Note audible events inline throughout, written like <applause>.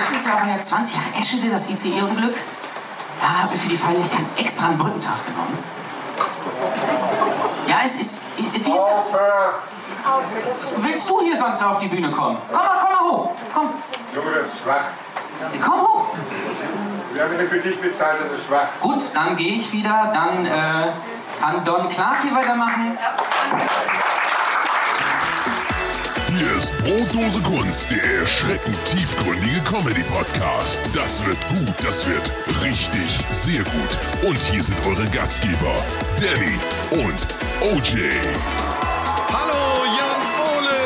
Letztes Jahr war ja 20 Jahre Eschede, das ICE-Unglück. Ja, habe für die Feierlichkeit extra einen Brückentag genommen. Ja, es ist. Wie gesagt. Willst du hier sonst auf die Bühne kommen? Komm mal, komm mal hoch. Komm. Junge, das ist schwach. Komm hoch. Wir haben für dich bezahlt, das ist schwach. Gut, dann gehe ich wieder. Dann äh, kann Don Clark hier weitermachen. Hier ist Brotdose Kunst, der erschreckend tiefgründige Comedy-Podcast. Das wird gut, das wird richtig, sehr gut. Und hier sind eure Gastgeber, Danny und OJ. Hallo Jan Ole!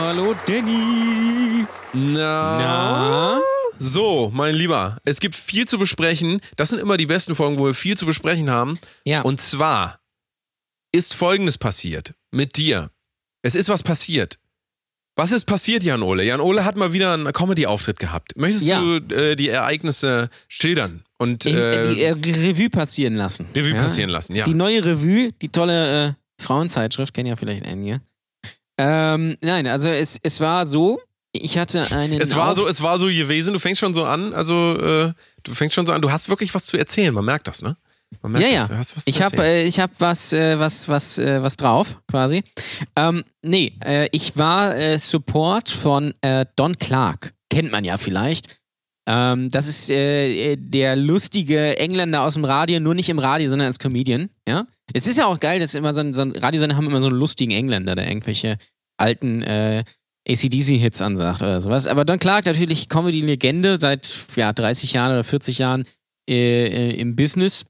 Hallo Danny. Na? Na? So, mein Lieber, es gibt viel zu besprechen. Das sind immer die besten Folgen, wo wir viel zu besprechen haben. Ja. Und zwar ist Folgendes passiert mit dir. Es ist was passiert. Was ist passiert, Jan Ole? Jan Ole hat mal wieder einen Comedy-Auftritt gehabt. Möchtest Ja. du äh, die Ereignisse schildern und In, äh, die äh, Revue passieren lassen. Revue ja? passieren lassen? Ja. Die neue Revue, die tolle äh, Frauenzeitschrift, kennen ja vielleicht einige. Ähm, nein, also es, es war so, ich hatte einen. Es war Auf- so, es war so gewesen. Du fängst schon so an, also äh, du fängst schon so an. Du hast wirklich was zu erzählen. Man merkt das, ne? Man merkt Ja, das. ja. Hast was Ich habe äh, ich hab was, äh, was, was, äh, was drauf, quasi. Ähm, nee, äh, ich war äh, Support von äh, Don Clark. Kennt man ja vielleicht. Ähm, das ist äh, der lustige Engländer aus dem Radio, nur nicht im Radio, sondern als Comedian. Ja? Es ist ja auch geil, dass immer so ein, so ein Radiosender haben immer so einen lustigen Engländer, der irgendwelche alten ACDC-Hits ansagt oder sowas. Aber Don Clark natürlich Comedy-Legende seit ja, 30 Jahren oder 40 Jahren äh, im Business.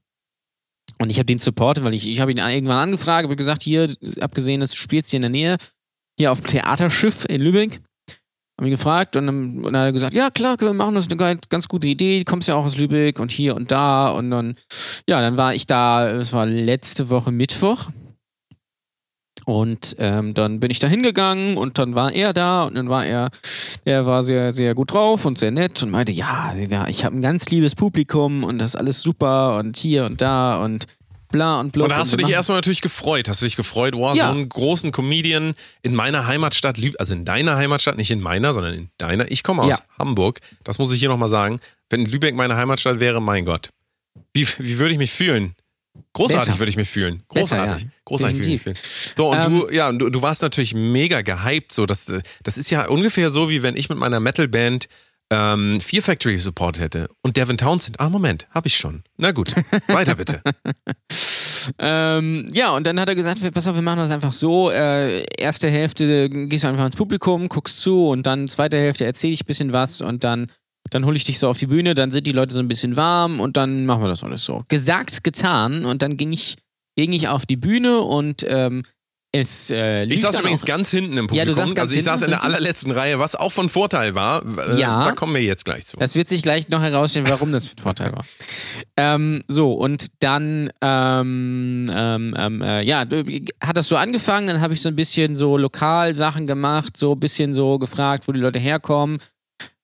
Und ich habe den supportet, weil ich, ich habe ihn irgendwann angefragt, habe gesagt, hier, abgesehen, dass du spielst hier in der Nähe, hier auf dem Theaterschiff in Lübeck. Habe ihn gefragt und dann, und dann hat er gesagt, ja klar, können wir machen, das ist eine ganz, gute Idee, du kommst ja auch aus Lübeck und hier und da und dann, ja, dann war ich da, es war letzte Woche Mittwoch und ähm, dann bin ich da hingegangen und dann war er da und dann war er, er war sehr, sehr gut drauf und sehr nett und meinte, ja, ja ich habe ein ganz liebes Publikum und das ist alles super und hier und da und bla und blub. Und da hast du dich erstmal natürlich gefreut. Hast du dich gefreut, wow, Ja. so einen großen Comedian in meiner Heimatstadt, also in deiner Heimatstadt, nicht in meiner, sondern in deiner. Ich komme aus Ja. Hamburg. Das muss ich hier nochmal sagen. Wenn Lübeck meine Heimatstadt wäre, mein Gott. Wie, wie würde ich mich fühlen? Großartig Besser. würde ich mich fühlen. Besser, Großartig. ja. Großartig würde ich mich fühlen. So, und Ähm, du, ja, du, du warst natürlich mega gehypt. So, das, das ist ja ungefähr so, wie wenn ich mit meiner Metalband ähm, Fear Factory Support hätte. Und Devin Townsend. Ah, Moment, hab ich schon. Na gut, weiter bitte. <laughs> Ähm, ja, und dann hat er gesagt, pass auf, wir machen das einfach so. Äh, erste Hälfte gehst du einfach ins Publikum, guckst zu und dann zweite Hälfte erzähle ich ein bisschen was und dann, dann hole ich dich so auf die Bühne, dann sind die Leute so ein bisschen warm und dann machen wir das alles so. Gesagt, getan und dann ging ich, ging ich auf die Bühne und ähm, es äh, Ich saß übrigens auch, ganz hinten im Publikum. Ja, du saßt ganz also ich saß in der allerletzten Reihe, was auch von Vorteil war. Äh, Ja. Da kommen wir jetzt gleich zu. Das wird sich gleich noch herausstellen, warum das ein Vorteil war. Ähm, so, und dann, ähm, ähm, ähm, äh, ja, hat das so angefangen, dann habe ich so ein bisschen so Lokalsachen gemacht, so ein bisschen so gefragt, wo die Leute herkommen.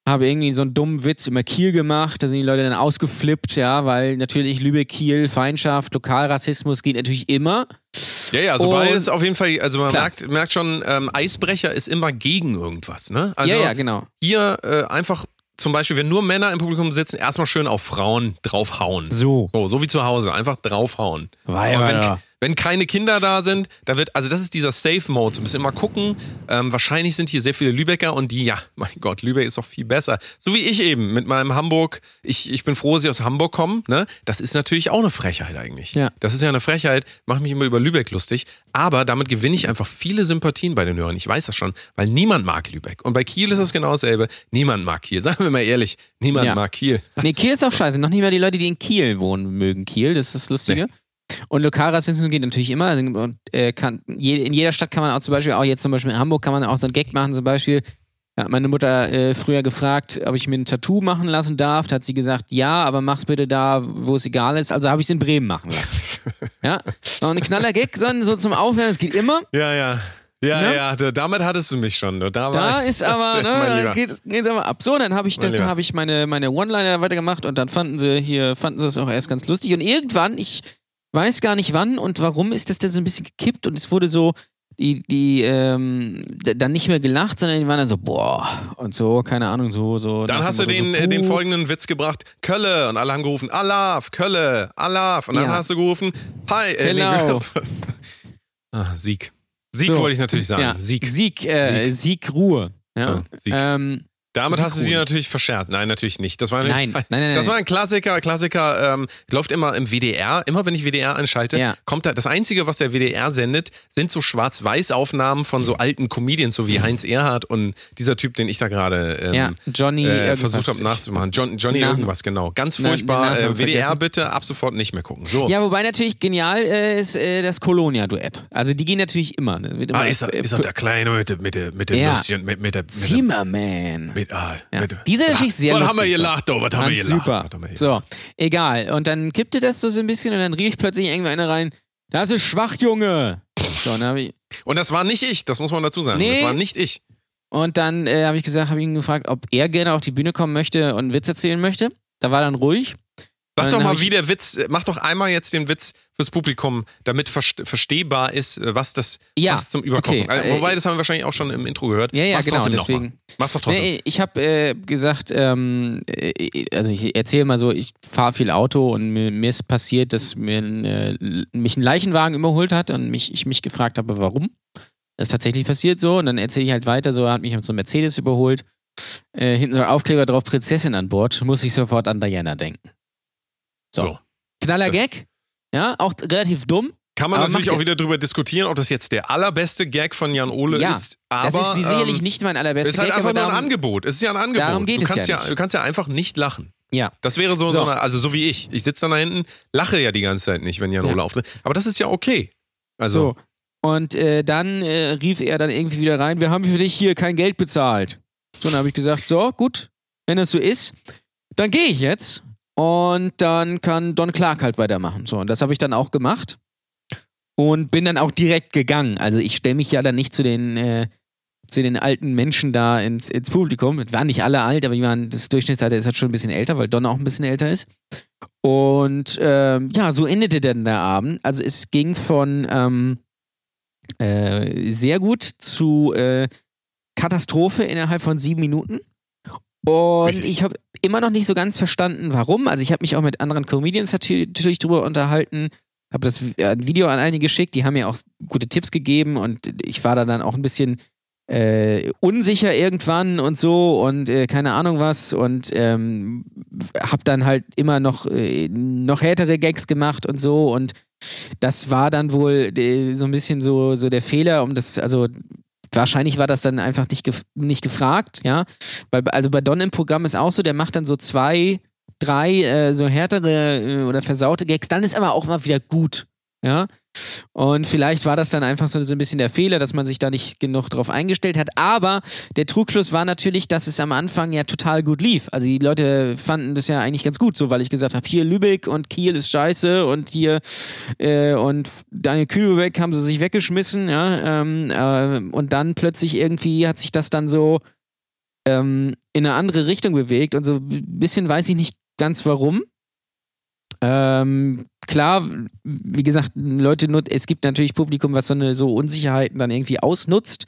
Habe irgendwie so einen dummen Witz über Kiel gemacht, da sind die Leute dann ausgeflippt, ja, weil natürlich Lübeck, Kiel, Feindschaft, Lokalrassismus geht natürlich immer. Ja, ja, also beides auf jeden Fall, also man Klar. merkt, merkt schon, ähm, Eisbrecher ist immer gegen irgendwas, ne? Also ja, ja, genau. hier äh, einfach zum Beispiel, wenn nur Männer im Publikum sitzen, erstmal schön auf Frauen draufhauen. So. So, so wie zu Hause, einfach draufhauen. Weil, wenn, keine Kinder da sind, da wird, also das ist dieser Safe-Mode, so ein bisschen mal gucken. Ähm, wahrscheinlich sind hier sehr viele Lübecker und die, ja, <laughs> mein Gott, Lübeck ist doch viel besser. So wie ich eben mit meinem Hamburg, ich, ich bin froh, dass sie aus Hamburg kommen, ne? Das ist natürlich auch eine Frechheit eigentlich. Ja. Das ist ja eine Frechheit, mache mich immer über Lübeck lustig, aber damit gewinne ich einfach viele Sympathien bei den Hörern. Ich weiß das schon, weil niemand mag Lübeck. Und bei Kiel ist es genau dasselbe. Niemand mag Kiel. <laughs> Sagen wir mal ehrlich, niemand Ja. mag Kiel. Nee, Kiel ist auch scheiße. Noch nicht mal die Leute, die in Kiel wohnen, mögen Kiel. Das ist das Lustige. Und Lokalrassismus geht natürlich immer. Also, Und, äh, kann, je, in jeder Stadt kann man auch zum Beispiel, auch jetzt zum Beispiel in Hamburg, kann man auch so einen Gag machen. Zum Beispiel, hat meine Mutter äh, früher gefragt, ob ich mir ein Tattoo machen lassen darf. Da hat sie gesagt, ja, aber mach's bitte da, wo es egal ist. Also habe ich es in Bremen machen lassen. <laughs> ja, noch ein knaller Gag, so, so zum Aufwärmen, das geht immer. Ja, ja. Ja, Ne? ja, da- damit hattest du mich schon. Da, war Da ich- ist <laughs> aber, ne, Lieber. geht, geht's aber ab. So, dann habe ich, das- dann hab ich meine, meine One-Liner weitergemacht und dann fanden sie hier, fanden sie das auch erst ganz lustig. Und irgendwann, ich weiß gar nicht wann und warum, ist das denn so ein bisschen gekippt und es wurde so, die, die ähm, dann nicht mehr gelacht, sondern die waren dann so, boah, und so, keine Ahnung, so, so. Dann hast du den, so, äh, den puh. folgenden Witz gebracht. Kölle. Und alle haben gerufen, Alaf, Kölle, Alaf. Und dann Ja. hast du gerufen, Hi. Äh, was- <laughs> ah, Sieg. Sieg So. wollte ich natürlich sagen. Ja, Sieg. Sieg, äh, Sieg. Ruhe. Ja. Ja, Sieg. Ähm, Damit hast du sie natürlich verscherzt. Nein, natürlich nicht. Das war Nein, nein, nein, Das nein. war ein Klassiker. Klassiker ähm, läuft immer im WDR. Immer wenn ich WDR anschalte, Ja. kommt da. Das Einzige, was der WDR sendet, sind so Schwarz-Weiß-Aufnahmen von so alten Comedians, so wie Heinz Erhardt und dieser Typ, den ich da gerade ähm, ja, Johnny äh, versucht habe nachzumachen. John, Johnny Namen- irgendwas, genau. Ganz furchtbar. Äh, WDR bitte ab sofort nicht mehr gucken. So. Ja, wobei natürlich genial äh, ist äh, das Colonia-Duett. Also die gehen natürlich immer. Ne? Wird immer ah, ist er, äh, ist er der Kleine mit, der- mit, der- mit dem Ja. Mit, mit der. Mit der Zimmerman. mit, ah, Ja. mit, Die sind natürlich sehr Was lustig. haben wir so. gelacht, oh, was haben wir gelacht? Super. Haben wir? So, egal. Und dann kippte das so, so ein bisschen und dann rief plötzlich irgendwer einer rein, das ist schwach, Junge. So, und das war nicht ich, das muss man dazu sagen. Nee. Das war nicht ich. und dann äh, habe ich gesagt, habe ihn gefragt, ob er gerne auf die Bühne kommen möchte und einen Witz erzählen möchte. Da war dann ruhig. Sag Dann doch mal, wie der Witz, mach doch einmal jetzt den Witz fürs Publikum, damit verste- verstehbar ist, äh, was das Ja, was zum Überkochen. okay. Äh, Wobei, das haben wir wahrscheinlich auch schon im Intro gehört. Ja, ja, Mach's genau, deswegen. Mach's doch trotzdem. Nee, ich habe äh, gesagt, ähm, äh, also ich erzähle mal so, ich fahre viel Auto und mir, mir ist passiert, dass mir ein, äh, mich ein Leichenwagen überholt hat und mich, ich mich gefragt habe, warum. Das ist tatsächlich passiert so und dann erzähle ich halt weiter, so hat mich so einem Mercedes überholt. Äh, hinten so ein Aufkleber drauf, Prinzessin an Bord, muss ich sofort an Diana denken. So. So. Knaller Gag, ja, auch relativ dumm. Kann man aber natürlich auch ja- wieder drüber diskutieren, ob das jetzt der allerbeste Gag von Jan Ole Ja, ist. Aber das ist die, sicherlich ähm, nicht mein allerbester ist halt Gag, einfach nur ein Angebot. Es ist ja ein Angebot. darum geht du es kannst ja ja, nicht. du kannst ja einfach nicht lachen. Ja. Das wäre so, so. So. eine, also so wie ich. Ich sitze dann da hinten, lache ja die ganze Zeit nicht, wenn Jan Ja. Ole auftritt. Aber das ist ja okay. Also, So. Und äh, dann äh, rief er dann irgendwie wieder rein, wir haben für dich hier kein Geld bezahlt. So, dann habe ich gesagt, so, gut, wenn das so ist, dann gehe ich jetzt. Und dann kann Don Clark halt weitermachen. So, und das habe ich dann auch gemacht. Und bin dann auch direkt gegangen. Also ich stelle mich ja dann nicht zu den, äh, zu den alten Menschen da ins, ins Publikum. Es waren nicht alle alt, aber die waren, das Durchschnittsalter ist halt schon ein bisschen älter, weil Don auch ein bisschen älter ist. Und ähm, ja, so endete dann der Abend. Also es ging von ähm, äh, sehr gut zu äh, Katastrophe innerhalb von sieben Minuten. Und Richtig. ich habe immer noch nicht so ganz verstanden, warum. Also ich habe mich auch mit anderen Comedians natür- natürlich drüber unterhalten, habe das äh, Video an einige geschickt, die haben mir auch gute Tipps gegeben und ich war da dann auch ein bisschen äh, unsicher irgendwann und so und äh, keine Ahnung was und ähm, habe dann halt immer noch, äh, noch härtere Gags gemacht und so und das war dann wohl äh, so ein bisschen so, so der Fehler, um das, also wahrscheinlich war das dann einfach nicht, gef nicht gefragt, ja. Weil, also bei Don im Programm ist auch so, der macht dann so zwei, drei äh, so härtere äh, oder versaute Gags, dann ist aber auch mal wieder gut, ja. Und vielleicht war das dann einfach so, ein bisschen der Fehler, dass man sich da nicht genug drauf eingestellt hat. Aber der Trugschluss war natürlich, dass es am Anfang ja total gut lief. Also die Leute fanden das ja eigentlich ganz gut, so weil ich gesagt habe, hier Lübeck und Kiel ist scheiße und hier äh, und Daniel Kühlbeck haben sie sich weggeschmissen, ja. Ähm, äh, und dann plötzlich irgendwie hat sich das dann so ähm, in eine andere Richtung bewegt und so ein bisschen weiß ich nicht ganz warum. Ähm, klar, wie gesagt, Leute, es gibt natürlich Publikum, was so eine so Unsicherheiten dann irgendwie ausnutzt.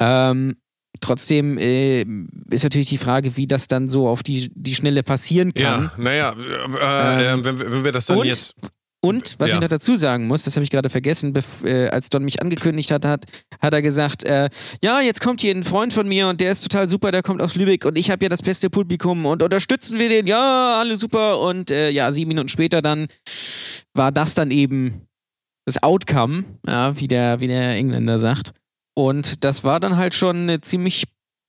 Ähm, trotzdem äh, ist natürlich die Frage, wie das dann so auf die, die Schnelle passieren kann. ja, naja, äh, äh, Ähm, wenn, wenn wir das dann und? jetzt. Und, was Ja. ich noch dazu sagen muss, das habe ich gerade vergessen, äh, als Don mich angekündigt hat, hat, hat er gesagt, äh, ja, jetzt kommt hier ein Freund von mir und der ist total super, der kommt aus Lübeck und ich habe ja das beste Publikum und unterstützen wir den, ja, alle super. Und äh, ja, sieben Minuten später dann war das dann eben das Outcome, ja, wie der, wie der Engländer sagt. Und das war dann halt schon eine ziemlich,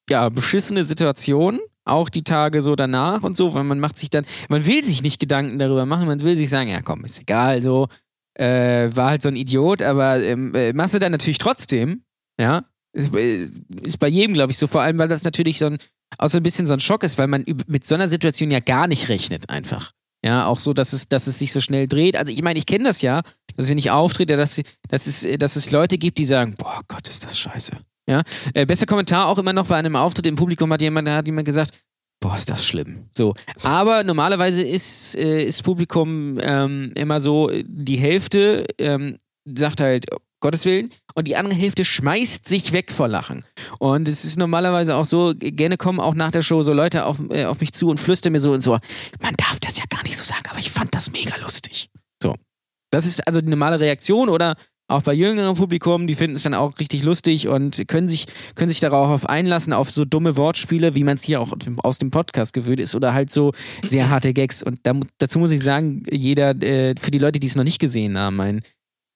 ja, beschissene Situation. Auch die Tage so danach und so, weil man macht sich dann, man will sich nicht Gedanken darüber machen, man will sich sagen, ja komm, ist egal, so, äh, war halt so ein Idiot, aber ähm, äh, machst du dann natürlich trotzdem, ja. Ist, äh, ist bei jedem, glaube ich, so, vor allem, weil das natürlich so ein, auch so ein bisschen so ein Schock ist, weil man mit so einer Situation ja gar nicht rechnet, einfach. Ja, auch so, dass es, dass es sich so schnell dreht. Also ich meine, ich kenne das ja, dass wenn ich auftrete, dass, dass, es, dass es Leute gibt, die sagen, boah Gott, ist das scheiße. Ja, äh, bester Kommentar auch immer noch bei einem Auftritt im Publikum hat jemand, hat jemand gesagt, boah, ist das schlimm. So, aber normalerweise ist, äh, ist Publikum ähm, immer so, die Hälfte ähm, sagt halt, Gottes Willen, und die andere Hälfte schmeißt sich weg vor Lachen. Und es ist normalerweise auch so, gerne kommen auch nach der Show so Leute auf, äh, auf mich zu und flüstern mir so und so, man darf das ja gar nicht so sagen, aber ich fand das mega lustig. So. Das ist also die normale Reaktion oder auch bei jüngerem Publikum, die finden es dann auch richtig lustig und können sich, können sich darauf einlassen, auf so dumme Wortspiele, wie man es hier auch aus dem Podcast gewöhnt ist, oder halt so sehr harte Gags. Und da, dazu muss ich sagen, jeder, äh, für die Leute, die es noch nicht gesehen haben, mein,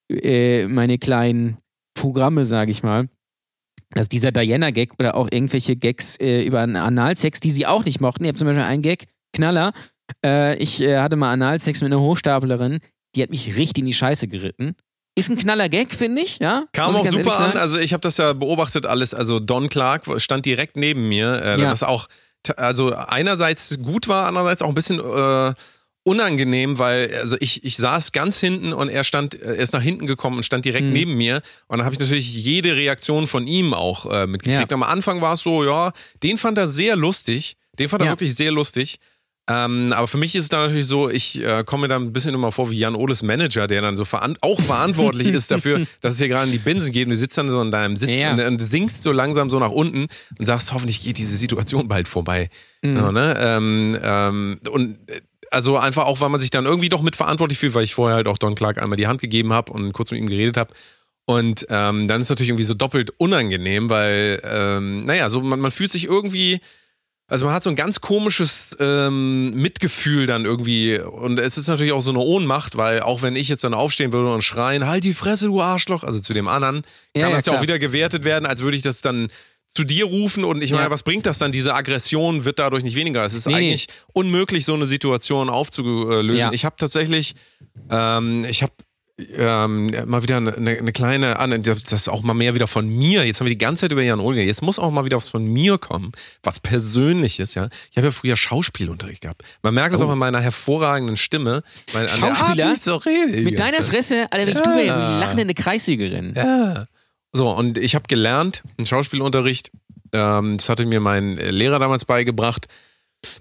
äh, meine kleinen Programme, sage ich mal, dass dieser Diana-Gag oder auch irgendwelche Gags äh, über einen Analsex, die sie auch nicht mochten. Ihr habt zum Beispiel einen Gag, Knaller. Äh, ich äh, hatte mal Analsex mit einer Hochstaplerin, die hat mich richtig in die Scheiße geritten. Ist ein knaller Gag, finde ich, ja. Kam auch super an. Also ich habe das ja beobachtet alles. Also Don Clark stand direkt neben mir, äh, Ja. was auch also einerseits gut war, andererseits auch ein bisschen äh, unangenehm, weil also ich, ich saß ganz hinten und er stand, er ist nach hinten gekommen und stand direkt Mhm. neben mir. Und dann habe ich natürlich jede Reaktion von ihm auch äh, mitgekriegt. Ja. Am Anfang war es so, ja, den fand er sehr lustig. Den fand er Ja. wirklich sehr lustig. Ähm, aber für mich ist es dann natürlich so, ich äh, komme mir dann ein bisschen immer vor wie Jan Oles Manager, der dann so veran auch verantwortlich ist dafür, <laughs> dass es hier gerade in die Binsen geht und du sitzt dann so in deinem Sitz Ja. und, und sinkst so langsam so nach unten und sagst, hoffentlich geht diese Situation bald vorbei. Mhm. Ja, ne? ähm, ähm, und äh, also einfach auch, weil man sich dann irgendwie doch mitverantwortlich fühlt, weil ich vorher halt auch Don Clark einmal die Hand gegeben habe und kurz mit ihm geredet habe. Und ähm, dann ist es natürlich irgendwie so doppelt unangenehm, weil, ähm, naja, so man, man fühlt sich irgendwie, also man hat so ein ganz komisches ähm, Mitgefühl dann irgendwie. Und es ist natürlich auch so eine Ohnmacht, weil auch wenn ich jetzt dann aufstehen würde und schreien, halt die Fresse, du Arschloch, also zu dem anderen, Ja, kann ja, das ja auch klar. wieder gewertet werden, als würde ich das dann zu dir rufen und ich meine, Ja. was bringt das dann? Diese Aggression wird dadurch nicht weniger. Es ist Nee, nee. eigentlich unmöglich, so eine Situation aufzulösen. Ich habe tatsächlich, ähm, ich habe ähm, mal wieder eine, eine kleine, ah, das das ist auch mal mehr wieder von mir. Jetzt haben wir die ganze Zeit über Jan Olga. Jetzt muss auch mal wieder was von mir kommen, was Persönliches, ja. Ich habe ja früher Schauspielunterricht gehabt. Man merkt es auch an meiner hervorragenden Stimme. Meine, an der Art, Oh. Schauspieler? ich so rede Mit deiner. Fresse, Alter, wenn ich Ja. du wäre, lachende Kreissiegerin. Ja. So, und ich habe gelernt, im Schauspielunterricht, ähm, das hatte mir mein Lehrer damals beigebracht,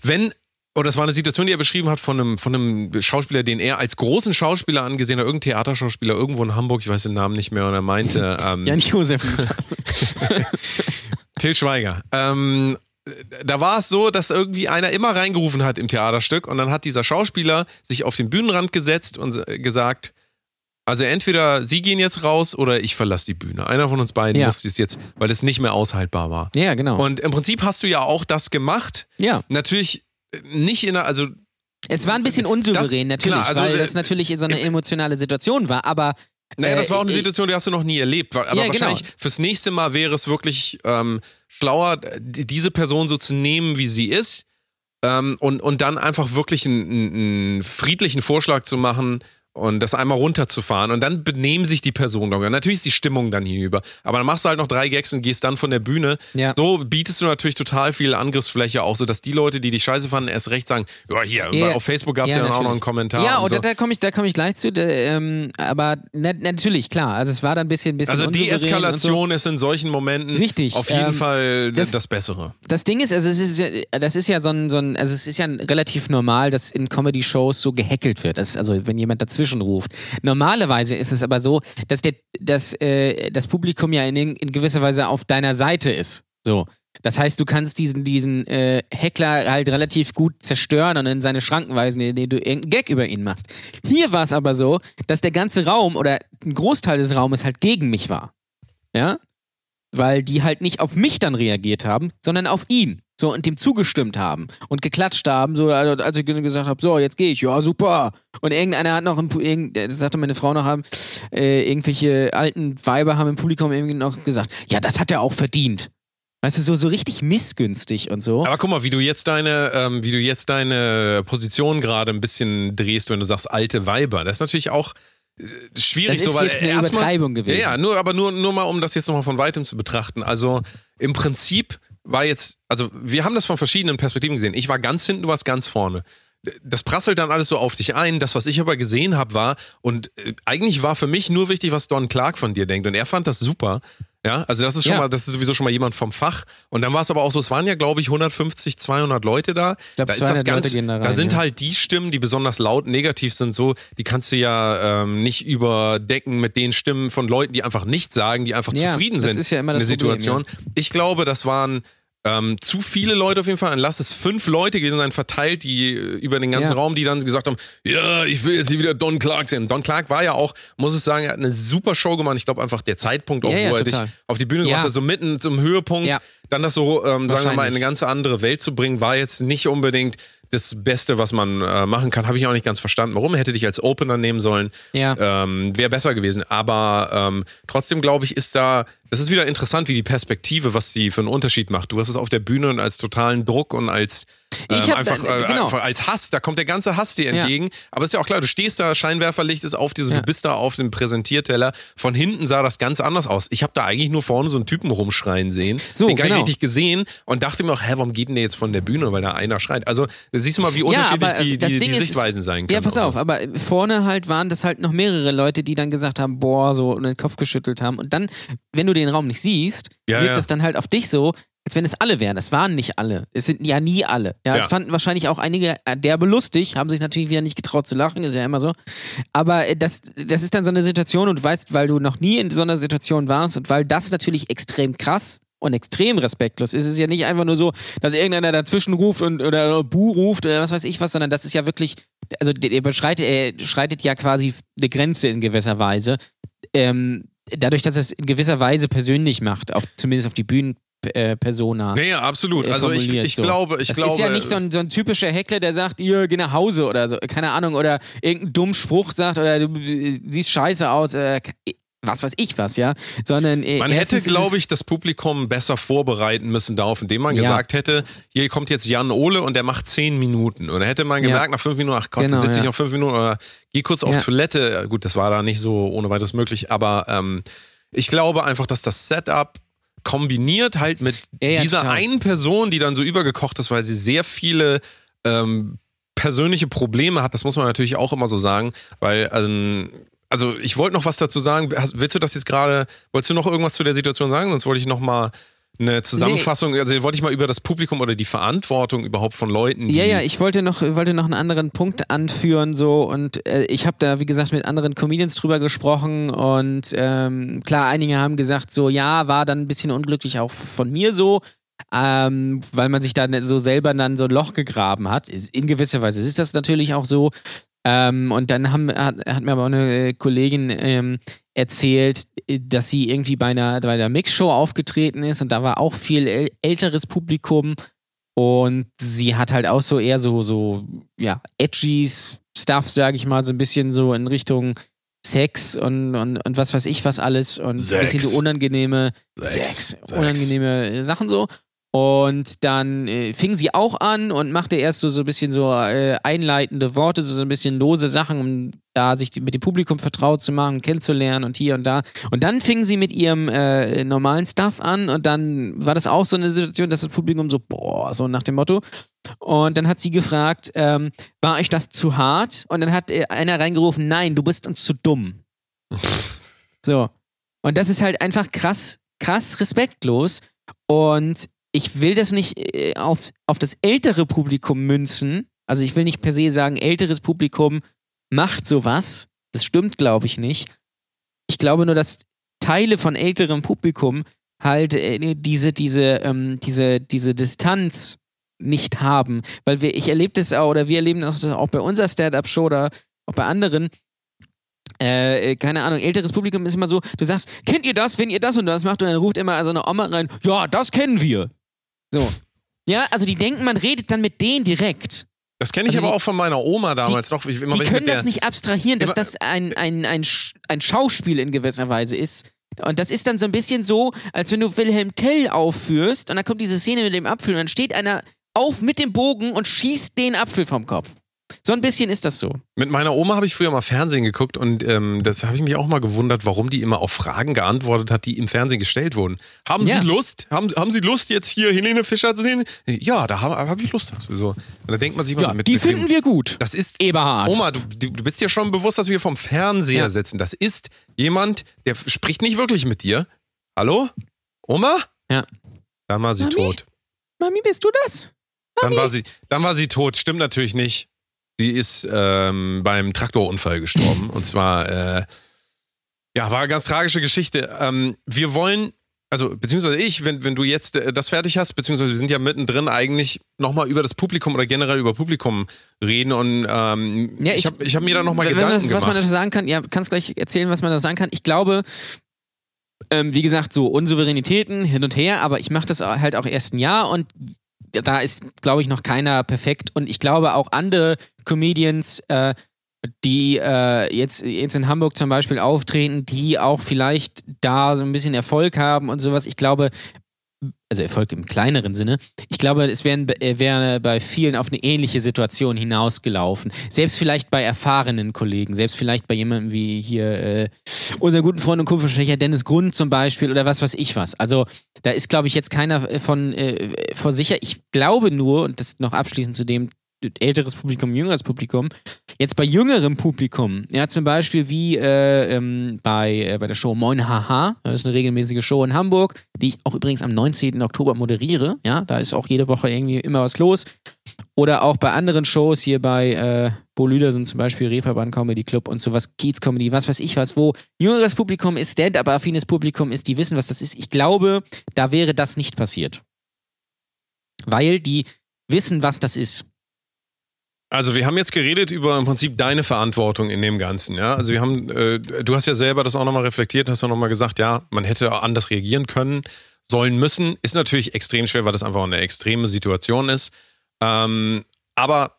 wenn, oder das war eine Situation, die er beschrieben hat von einem, von einem Schauspieler, den er als großen Schauspieler angesehen hat, irgendein Theaterschauspieler irgendwo in Hamburg, ich weiß den Namen nicht mehr, und er meinte, <laughs> ähm, Jan Josef. <laughs> Till Schweiger. Ähm, da war es so, dass irgendwie einer immer reingerufen hat im Theaterstück und dann hat dieser Schauspieler sich auf den Bühnenrand gesetzt und gesagt, also entweder Sie gehen jetzt raus oder ich verlasse die Bühne. Einer von uns beiden Ja. muss es jetzt, weil es nicht mehr aushaltbar war. ja, genau. Und im Prinzip hast du ja auch das gemacht. ja. Natürlich nicht in einer, also Es war ein bisschen unsouverän, Das- natürlich, klar, also, weil äh, das natürlich so eine emotionale Situation war, aber. Naja, das war auch eine äh, Situation, die hast du noch nie erlebt. Aber Ja, genau. wahrscheinlich fürs nächste Mal wäre es wirklich ähm, schlauer, die- diese Person so zu nehmen, wie sie ist. Ähm, und, und dann einfach wirklich einen, einen friedlichen Vorschlag zu machen und das einmal runterzufahren. Und dann benehmen sich die Personen. ich. Natürlich ist die Stimmung dann hinüber. Aber dann machst du halt noch drei Gags und gehst dann von der Bühne. Ja. So bietest du natürlich total viel Angriffsfläche auch, so dass die Leute, die dich scheiße fanden, erst recht sagen, ja, hier, Ja. auf Facebook gab es ja, dann auch noch einen Kommentar. Ja, und und so. da, da komme ich, da komm ich gleich zu. Da, ähm, aber na, natürlich, klar. Also es war dann ein bisschen, bisschen Also und so. Deeskalation ist in solchen Momenten Richtig, auf jeden ähm, Fall das- das, Bessere. Das Ding ist, also es ist ja, das ist ja so ein, so ein, also es ist ja relativ normal, dass in Comedy-Shows so gehackelt wird. Ist also, wenn jemand dazwischen ruft. Normalerweise ist es aber so, dass der, dass, äh, das Publikum ja in, in gewisser Weise auf deiner Seite ist. So. Das heißt, du kannst diesen, diesen äh, Heckler halt relativ gut zerstören und in seine Schranken weisen, indem du irgendeinen Gag über ihn machst. Hier war es aber so, dass der ganze Raum oder ein Großteil des Raumes halt gegen mich war. Ja? weil die halt nicht auf mich dann reagiert haben, sondern auf ihn. So, und dem zugestimmt haben und geklatscht haben, so, also, als ich gesagt habe, so, jetzt gehe ich, ja, super. Und irgendeiner hat noch, im, Pu- irgend, das sagte meine Frau noch, haben, äh, irgendwelche alten Weiber haben im Publikum irgendwie noch gesagt, ja, das hat er auch verdient. Weißt du, so, so richtig missgünstig und so. Aber guck mal, wie du jetzt deine, ähm, wie du jetzt deine Position gerade ein bisschen drehst, wenn du sagst alte Weiber. Das ist natürlich auch äh, schwierig, Das ist so, weil jetzt eine Übertreibung gewesen. Ja, ja, nur, aber nur, nur mal, um das jetzt nochmal von weitem zu betrachten. Also im Prinzip war jetzt, also wir haben das von verschiedenen Perspektiven gesehen. Ich war ganz hinten, du warst ganz vorne. Das prasselt dann alles so auf dich ein. Das, was ich aber gesehen habe, war, und äh, eigentlich war für mich nur wichtig, was Don Clark von dir denkt. Und er fand das super. Ja, also das ist schon Ja. mal, das ist sowieso schon mal jemand vom Fach. Und dann war es aber auch so, es waren ja, glaube ich, 150, 200 Leute da. glaub, da ist 200 das ganz, da rein, sind ja. halt die Stimmen, die besonders laut negativ sind, so, die kannst du ja ähm, nicht überdecken mit den Stimmen von Leuten, die einfach nichts sagen, die einfach Ja, zufrieden das sind ist ja immer das Problem, Situation. Ich glaube, das waren ähm, zu viele Leute auf jeden Fall. Dann lass es fünf Leute gewesen sein, verteilt, die äh, über den ganzen Ja. Raum, die dann gesagt haben, ja, ich will jetzt hier wieder Don Clark sehen. Don Clark war ja auch, muss ich sagen, er hat eine super Show gemacht. Ich glaube einfach der Zeitpunkt, auch, Ja, ja, wo er dich auf die Bühne gebracht hat, so mitten zum Höhepunkt, dann das so, ähm, sagen wir mal, in eine ganz andere Welt zu bringen, war jetzt nicht unbedingt das Beste, was man äh, machen kann. Habe ich auch nicht ganz verstanden. Warum? Er hätte dich als Opener nehmen sollen. Ja. Ähm, Wäre besser gewesen. Aber ähm, trotzdem glaube ich, ist da, das ist wieder interessant, wie die Perspektive, was die für einen Unterschied macht. Du hast es auf der Bühne und als totalen Druck und als ähm, einfach, da- äh, genau. einfach als Hass, da kommt der ganze Hass dir Ja. entgegen. Aber ist ja auch klar, du stehst da, Scheinwerferlicht ist auf dir, so, Ja. du bist da auf dem Präsentierteller. Von hinten sah das ganz anders aus. Ich habe da eigentlich nur vorne so einen Typen rumschreien sehen, So, den gar genau. nicht richtig gesehen und dachte mir auch, hä, warum geht denn der jetzt von der Bühne, weil da einer schreit? Also siehst du mal, wie unterschiedlich äh, die, die, die ist- Sichtweisen sein können. Ja, pass auf, aber vorne halt waren das halt noch mehrere Leute, die dann gesagt haben, boah, so und den Kopf geschüttelt haben. Und dann, wenn du den Raum nicht siehst, Ja, wirkt ja. das dann halt auf dich so, als wenn es alle wären. Es waren nicht alle. Es sind ja nie alle. Ja, es Ja. fanden wahrscheinlich auch einige derbe lustig, haben sich natürlich wieder nicht getraut zu lachen, ist ja immer so. Aber äh, das, das ist dann so eine Situation und du weißt, weil du noch nie in so einer Situation warst und weil das natürlich extrem krass und extrem respektlos ist. Es ist ja nicht einfach nur so, dass irgendeiner dazwischen ruft und oder Bu ruft oder was weiß ich was, sondern das ist ja wirklich, also der beschreitet, er schreitet ja quasi eine Grenze in gewisser Weise. Ähm, dadurch, dass er es in gewisser Weise persönlich macht, auf, zumindest auf die Bühnenpersona. Nee, ja, absolut. äh, Also ich, ich so. glaube, ich das glaube. ist ja nicht so ein, so ein typischer Heckler, der sagt, ihr geh nach Hause oder so, keine Ahnung, oder irgendeinen dummen Spruch sagt oder du äh, siehst scheiße aus, äh, was weiß ich was, ja. Sondern äh, Man hätte, glaube ich, das Publikum besser vorbereiten müssen darauf, indem man Ja. gesagt hätte, hier kommt jetzt Jan Ole und der macht zehn Minuten. Und da hätte man Ja. gemerkt, nach fünf Minuten, ach Gott, Genau, da sitze ich ja. noch fünf Minuten oder geh kurz auf Ja. Toilette. Gut, das war da nicht so ohne weiteres möglich, aber ähm, ich glaube einfach, dass das Setup kombiniert halt mit Ja, ja, dieser total. einen Person, die dann so übergekocht ist, weil sie sehr viele ähm, persönliche Probleme hat, das muss man natürlich auch immer so sagen, weil ähm, also ich wollte noch was dazu sagen. Hast, willst du das jetzt gerade, wolltest du noch irgendwas zu der Situation sagen? Sonst wollte ich noch mal eine Zusammenfassung, also wollte ich mal über das Publikum oder die Verantwortung überhaupt von Leuten, die Ja, ja, ich wollte noch, wollte noch einen anderen Punkt anführen, so und äh, ich habe da, wie gesagt, mit anderen Comedians drüber gesprochen und ähm, klar, einige haben gesagt, so ja, war dann ein bisschen unglücklich auch von mir so, ähm, weil man sich dann so selber dann so ein Loch gegraben hat. In gewisser Weise ist das natürlich auch so. Ähm, und dann haben, hat, hat mir aber auch eine äh, Kollegin ähm, erzählt, äh, dass sie irgendwie bei einer, bei einer Mixshow aufgetreten ist und da war auch viel äl älteres Publikum und sie hat halt auch so eher so, so, ja, edgy Stuff, sage ich mal, so ein bisschen so in Richtung Sex und, und, und was weiß ich was alles und ein Sex. bisschen so unangenehme Sex. Sex, unangenehme Sachen so. Und dann äh, fing sie auch an und machte erst so, so ein bisschen so äh, einleitende Worte, so, so ein bisschen lose Sachen, um da sich mit dem Publikum vertraut zu machen, kennenzulernen und hier und da. Und dann fing sie mit ihrem äh, normalen Stuff an und dann war das auch so eine Situation, dass das Publikum so, boah, so nach dem Motto. Und dann hat sie gefragt, ähm, war euch das zu hart? Und dann hat äh, einer reingerufen, nein, du bist uns zu dumm. <laughs> so. Und das ist halt einfach krass, krass respektlos. Und ich will das nicht äh, auf, auf das ältere Publikum münzen. Also ich will nicht per se sagen, älteres Publikum macht sowas. Das stimmt, glaube ich, nicht. Ich glaube nur, dass Teile von älterem Publikum halt äh, diese, diese, ähm, diese, diese Distanz nicht haben. Weil wir, ich erlebe das auch, oder wir erleben das auch bei unserer Stand-Up-Show oder auch bei anderen. Äh, äh, keine Ahnung, älteres Publikum ist immer so, du sagst, kennt ihr das, wenn ihr das und das macht? Und dann ruft immer so eine Oma rein, ja, das kennen wir. So. Ja, also die denken, man redet dann mit denen direkt. Das kenne ich Also aber die- auch von meiner Oma damals noch. Ich, immer, Die können das nicht abstrahieren, dass das ein, ein, ein, ein Schauspiel in gewisser Weise ist. Und das ist dann so ein bisschen so, als wenn du Wilhelm Tell aufführst und dann kommt diese Szene mit dem Apfel und dann steht einer auf mit dem Bogen und schießt den Apfel vom Kopf. So ein bisschen ist das so. Mit meiner Oma habe ich früher mal Fernsehen geguckt und ähm, das habe ich mich auch mal gewundert, warum die immer auf Fragen geantwortet hat, die im Fernsehen gestellt wurden. Haben Ja. Sie Lust? Haben, haben Sie Lust, jetzt hier Helene Fischer zu sehen? Ja, da habe hab ich Lust dazu. So. Und da denkt man sich, was mit die mit finden wem- wir gut. Das ist Eberhard. Oma, du, du bist dir schon bewusst, dass wir vom Fernseher Ja. sitzen. Das ist jemand, der spricht nicht wirklich mit dir. Hallo? Oma? Ja. Dann war sie Mami? tot. Mami, bist du das? Dann war, sie, dann war sie tot. Stimmt natürlich nicht. Sie ist ähm, beim Traktorunfall gestorben. Und zwar, äh, ja, war eine ganz tragische Geschichte. Ähm, wir wollen, also beziehungsweise ich, wenn, wenn du jetzt äh, das fertig hast, beziehungsweise wir sind ja mittendrin, eigentlich nochmal über das Publikum oder generell über Publikum reden. Und ähm, Ja, ich, ich- habe ich hab mir da nochmal was, Gedanken was, was man gemacht. dazu sagen kann, ja, kannst gleich erzählen, was man da sagen kann. Ich glaube, ähm, wie gesagt, so Unsouveränitäten hin und her, aber ich mache das halt auch erst ein Jahr und da ist, glaube ich, noch keiner perfekt. Und ich glaube auch andere Comedians, äh, die äh, jetzt, jetzt in Hamburg zum Beispiel auftreten, die auch vielleicht da so ein bisschen Erfolg haben und sowas. Ich glaube, also Erfolg im kleineren Sinne. Ich glaube, es äh, wäre bei vielen auf eine ähnliche Situation hinausgelaufen. Selbst vielleicht bei erfahrenen Kollegen, selbst vielleicht bei jemandem wie hier äh, unser guten Freund und Kupferstecher Dennis Grund zum Beispiel oder was weiß ich was. Also da ist, glaube ich, jetzt keiner von äh, vor sicher. Ich glaube nur, und das noch abschließend zu dem älteres Publikum, jüngeres Publikum, jetzt bei jüngerem Publikum, ja, zum Beispiel wie äh, ähm, bei, äh, bei der Show Moin Haha, das ist eine regelmäßige Show in Hamburg, die ich auch übrigens am 19. Oktober moderiere, ja, da ist auch jede Woche irgendwie immer was los. Oder auch bei anderen Shows hier bei äh, Bo Lüdersen zum Beispiel, Reeperbahn Comedy Club und sowas, Kiez Comedy, was weiß ich was, wo jüngeres Publikum ist, Stand-up-affines Publikum ist, die wissen, was das ist. Ich glaube, da wäre das nicht passiert. Weil die wissen, was das ist. Also wir haben jetzt geredet über im Prinzip deine Verantwortung in dem Ganzen, ja. Also wir haben, äh, du hast ja selber das auch nochmal reflektiert, hast ja nochmal gesagt, ja, man hätte auch anders reagieren können, sollen müssen. Ist natürlich extrem schwer, weil das einfach eine extreme Situation ist. Ähm, aber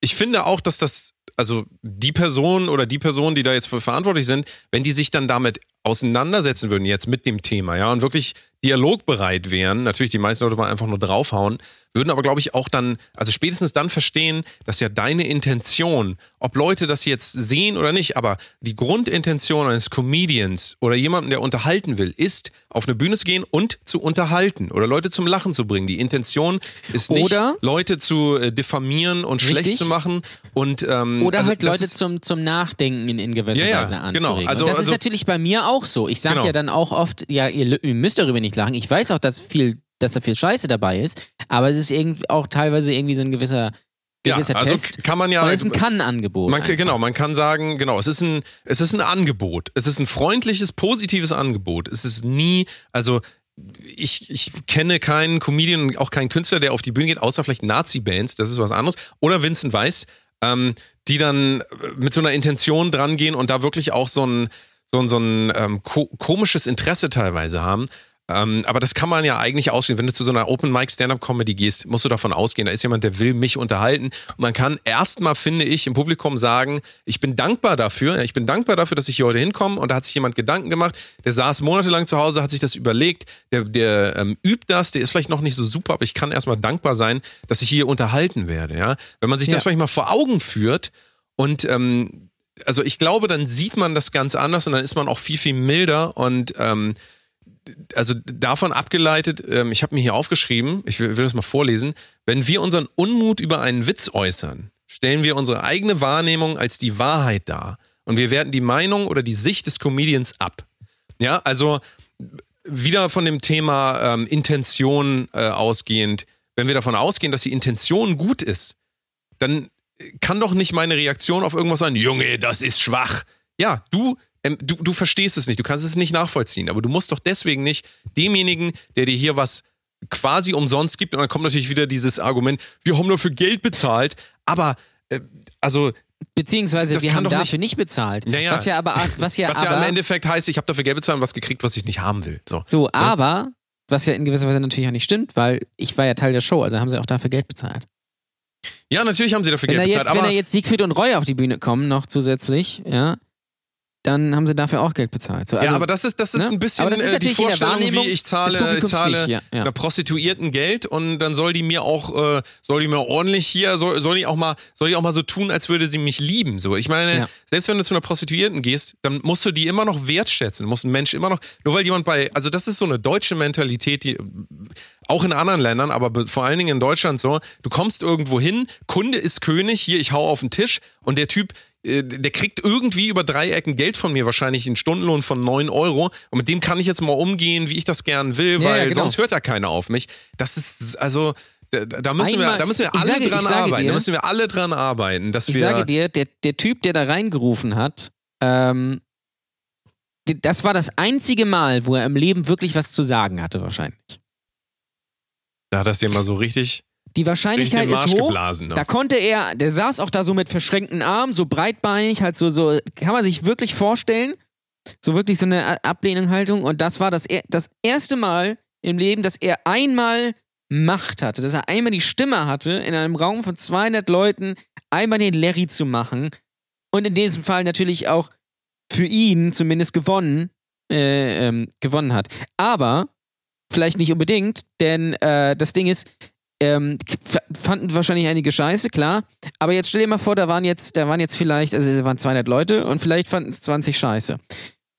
ich finde auch, dass das, also die Person oder die Personen, die da jetzt verantwortlich sind, wenn die sich dann damit auseinandersetzen würden, jetzt mit dem Thema, ja, und wirklich dialogbereit wären, natürlich die meisten Leute mal einfach nur draufhauen, würden aber, glaube ich, auch dann, also spätestens dann verstehen, dass ja deine Intention, ob Leute das jetzt sehen oder nicht, aber die Grundintention eines Comedians oder jemanden, der unterhalten will, ist, auf eine Bühne zu gehen und zu unterhalten oder Leute zum Lachen zu bringen. Die Intention ist nicht, Oder- Leute zu äh, diffamieren und Richtig. schlecht zu machen und ähm, Oder also halt Leute ist- zum, zum Nachdenken in, in gewisser Ja, Weise genau. anzuregen. Also- und das also- ist natürlich bei mir auch so. Ich sage Genau. ja dann auch oft, ja, ihr, ihr müsst darüber nicht lachen. Ich weiß auch, dass viel, dass da viel Scheiße dabei ist, aber es ist irgendwie auch teilweise irgendwie so ein gewisser, ja, also Test. kann man ja Und es ist ein Kann-Angebot. Man, einfach. genau, man kann sagen, genau, es ist, ein, es ist ein Angebot. Es ist ein freundliches, positives Angebot. Es ist nie, also ich, ich kenne keinen Comedian auch keinen Künstler, der auf die Bühne geht, außer vielleicht Nazi-Bands, das ist was anderes. Oder Vincent Weiss, ähm, die dann äh, mit so einer Intention dran gehen und da wirklich auch so ein, so ein, so ein ähm, ko komisches Interesse teilweise haben. Ähm, aber das kann man ja eigentlich ausstehen. Wenn du zu so einer Open Mic Stand-Up Comedy gehst, musst du davon ausgehen, da ist jemand, der will mich unterhalten. Und man kann erstmal, finde ich, im Publikum sagen, ich bin dankbar dafür. Ich bin dankbar dafür, dass ich hier heute hinkomme. Und da hat sich jemand Gedanken gemacht. Der saß monatelang zu Hause, hat sich das überlegt. Der, der ähm, übt das. Der ist vielleicht noch nicht so super, aber ich kann erstmal dankbar sein, dass ich hier unterhalten werde. Ja? Wenn man sich Ja. das vielleicht mal vor Augen führt und ähm, also ich glaube, dann sieht man das ganz anders und dann ist man auch viel, viel milder und ähm, also davon abgeleitet, ähm, ich habe mir hier aufgeschrieben, ich will, will das mal vorlesen, wenn wir unseren Unmut über einen Witz äußern, stellen wir unsere eigene Wahrnehmung als die Wahrheit dar und wir werten die Meinung oder die Sicht des Comedians ab. Ja, also wieder von dem Thema ähm, Intention äh, ausgehend, wenn wir davon ausgehen, dass die Intention gut ist, dann kann doch nicht meine Reaktion auf irgendwas sein, Junge, das ist schwach. Ja, du, ähm, du, du verstehst es nicht, du kannst es nicht nachvollziehen, aber du musst doch deswegen nicht demjenigen, der dir hier was quasi umsonst gibt, und dann kommt natürlich wieder dieses Argument, wir haben nur für Geld bezahlt, aber äh, also Beziehungsweise Das wir haben doch dafür nicht, bezahlt. Naja. Was ja aber, was ja was ja aber, im Endeffekt heißt, ich habe dafür Geld bezahlt und was gekriegt, was ich nicht haben will. So. so, aber, was ja in gewisser Weise natürlich auch nicht stimmt, weil ich war ja Teil der Show, also haben sie auch dafür Geld bezahlt. Ja, natürlich haben sie dafür Wenn Geld jetzt, bezahlt, wenn aber da jetzt Siegfried und Roy auf die Bühne kommen, noch zusätzlich, ja, dann haben sie dafür auch Geld bezahlt. So, also, ja, aber das ist, das ist ne? ein bisschen Aber das ist äh, die natürlich in der Vorstellung, Wahrnehmung wie ich zahle, ich zahle ja, ja. einer Prostituierten Geld und dann soll die mir auch, äh, soll die mir ordentlich hier, soll, soll die auch mal, soll die auch mal so tun, als würde sie mich lieben. So, ich meine, Ja. selbst wenn du zu einer Prostituierten gehst, dann musst du die immer noch wertschätzen. Du musst einen Mensch immer noch, nur weil jemand bei, also das ist so eine deutsche Mentalität, die auch in anderen Ländern, aber be- vor allen Dingen in Deutschland so, du kommst irgendwo hin, Kunde ist König, hier, ich hau auf den Tisch und der Typ der kriegt irgendwie über drei Ecken Geld von mir, wahrscheinlich einen Stundenlohn von 9 Euro. Und mit dem kann ich jetzt mal umgehen, wie ich das gern will, Ja, weil ja, genau. sonst hört ja keiner auf mich. Das ist, also, da, da müssen, wir, Einmal- da müssen wir alle sage- dran arbeiten. dir- da müssen wir alle dran arbeiten, dass Ich wir. sage dir, der, der Typ, der da reingerufen hat, ähm, das war das einzige Mal, wo er im Leben wirklich was zu sagen hatte, wahrscheinlich. da hat das ja mal so richtig, Die Wahrscheinlichkeit ist hoch. geblasen. Ne? Da konnte er, der saß auch da so mit verschränkten Armen, so breitbeinig, halt so, so, kann man sich wirklich vorstellen. So wirklich so eine Ablehnungshaltung. Und das war das, das erste Mal im Leben, dass er einmal Macht hatte, dass er einmal die Stimme hatte, in einem Raum von 200 Leuten einmal den Larry zu machen. Und in diesem Fall natürlich auch für ihn zumindest gewonnen, äh, ähm, gewonnen hat. Aber vielleicht nicht unbedingt, denn äh, das Ding ist, ähm, fanden wahrscheinlich einige scheiße, klar. Aber jetzt stell dir mal vor, da waren jetzt, da waren jetzt vielleicht, also es waren 200 Leute und vielleicht fanden es 20 scheiße.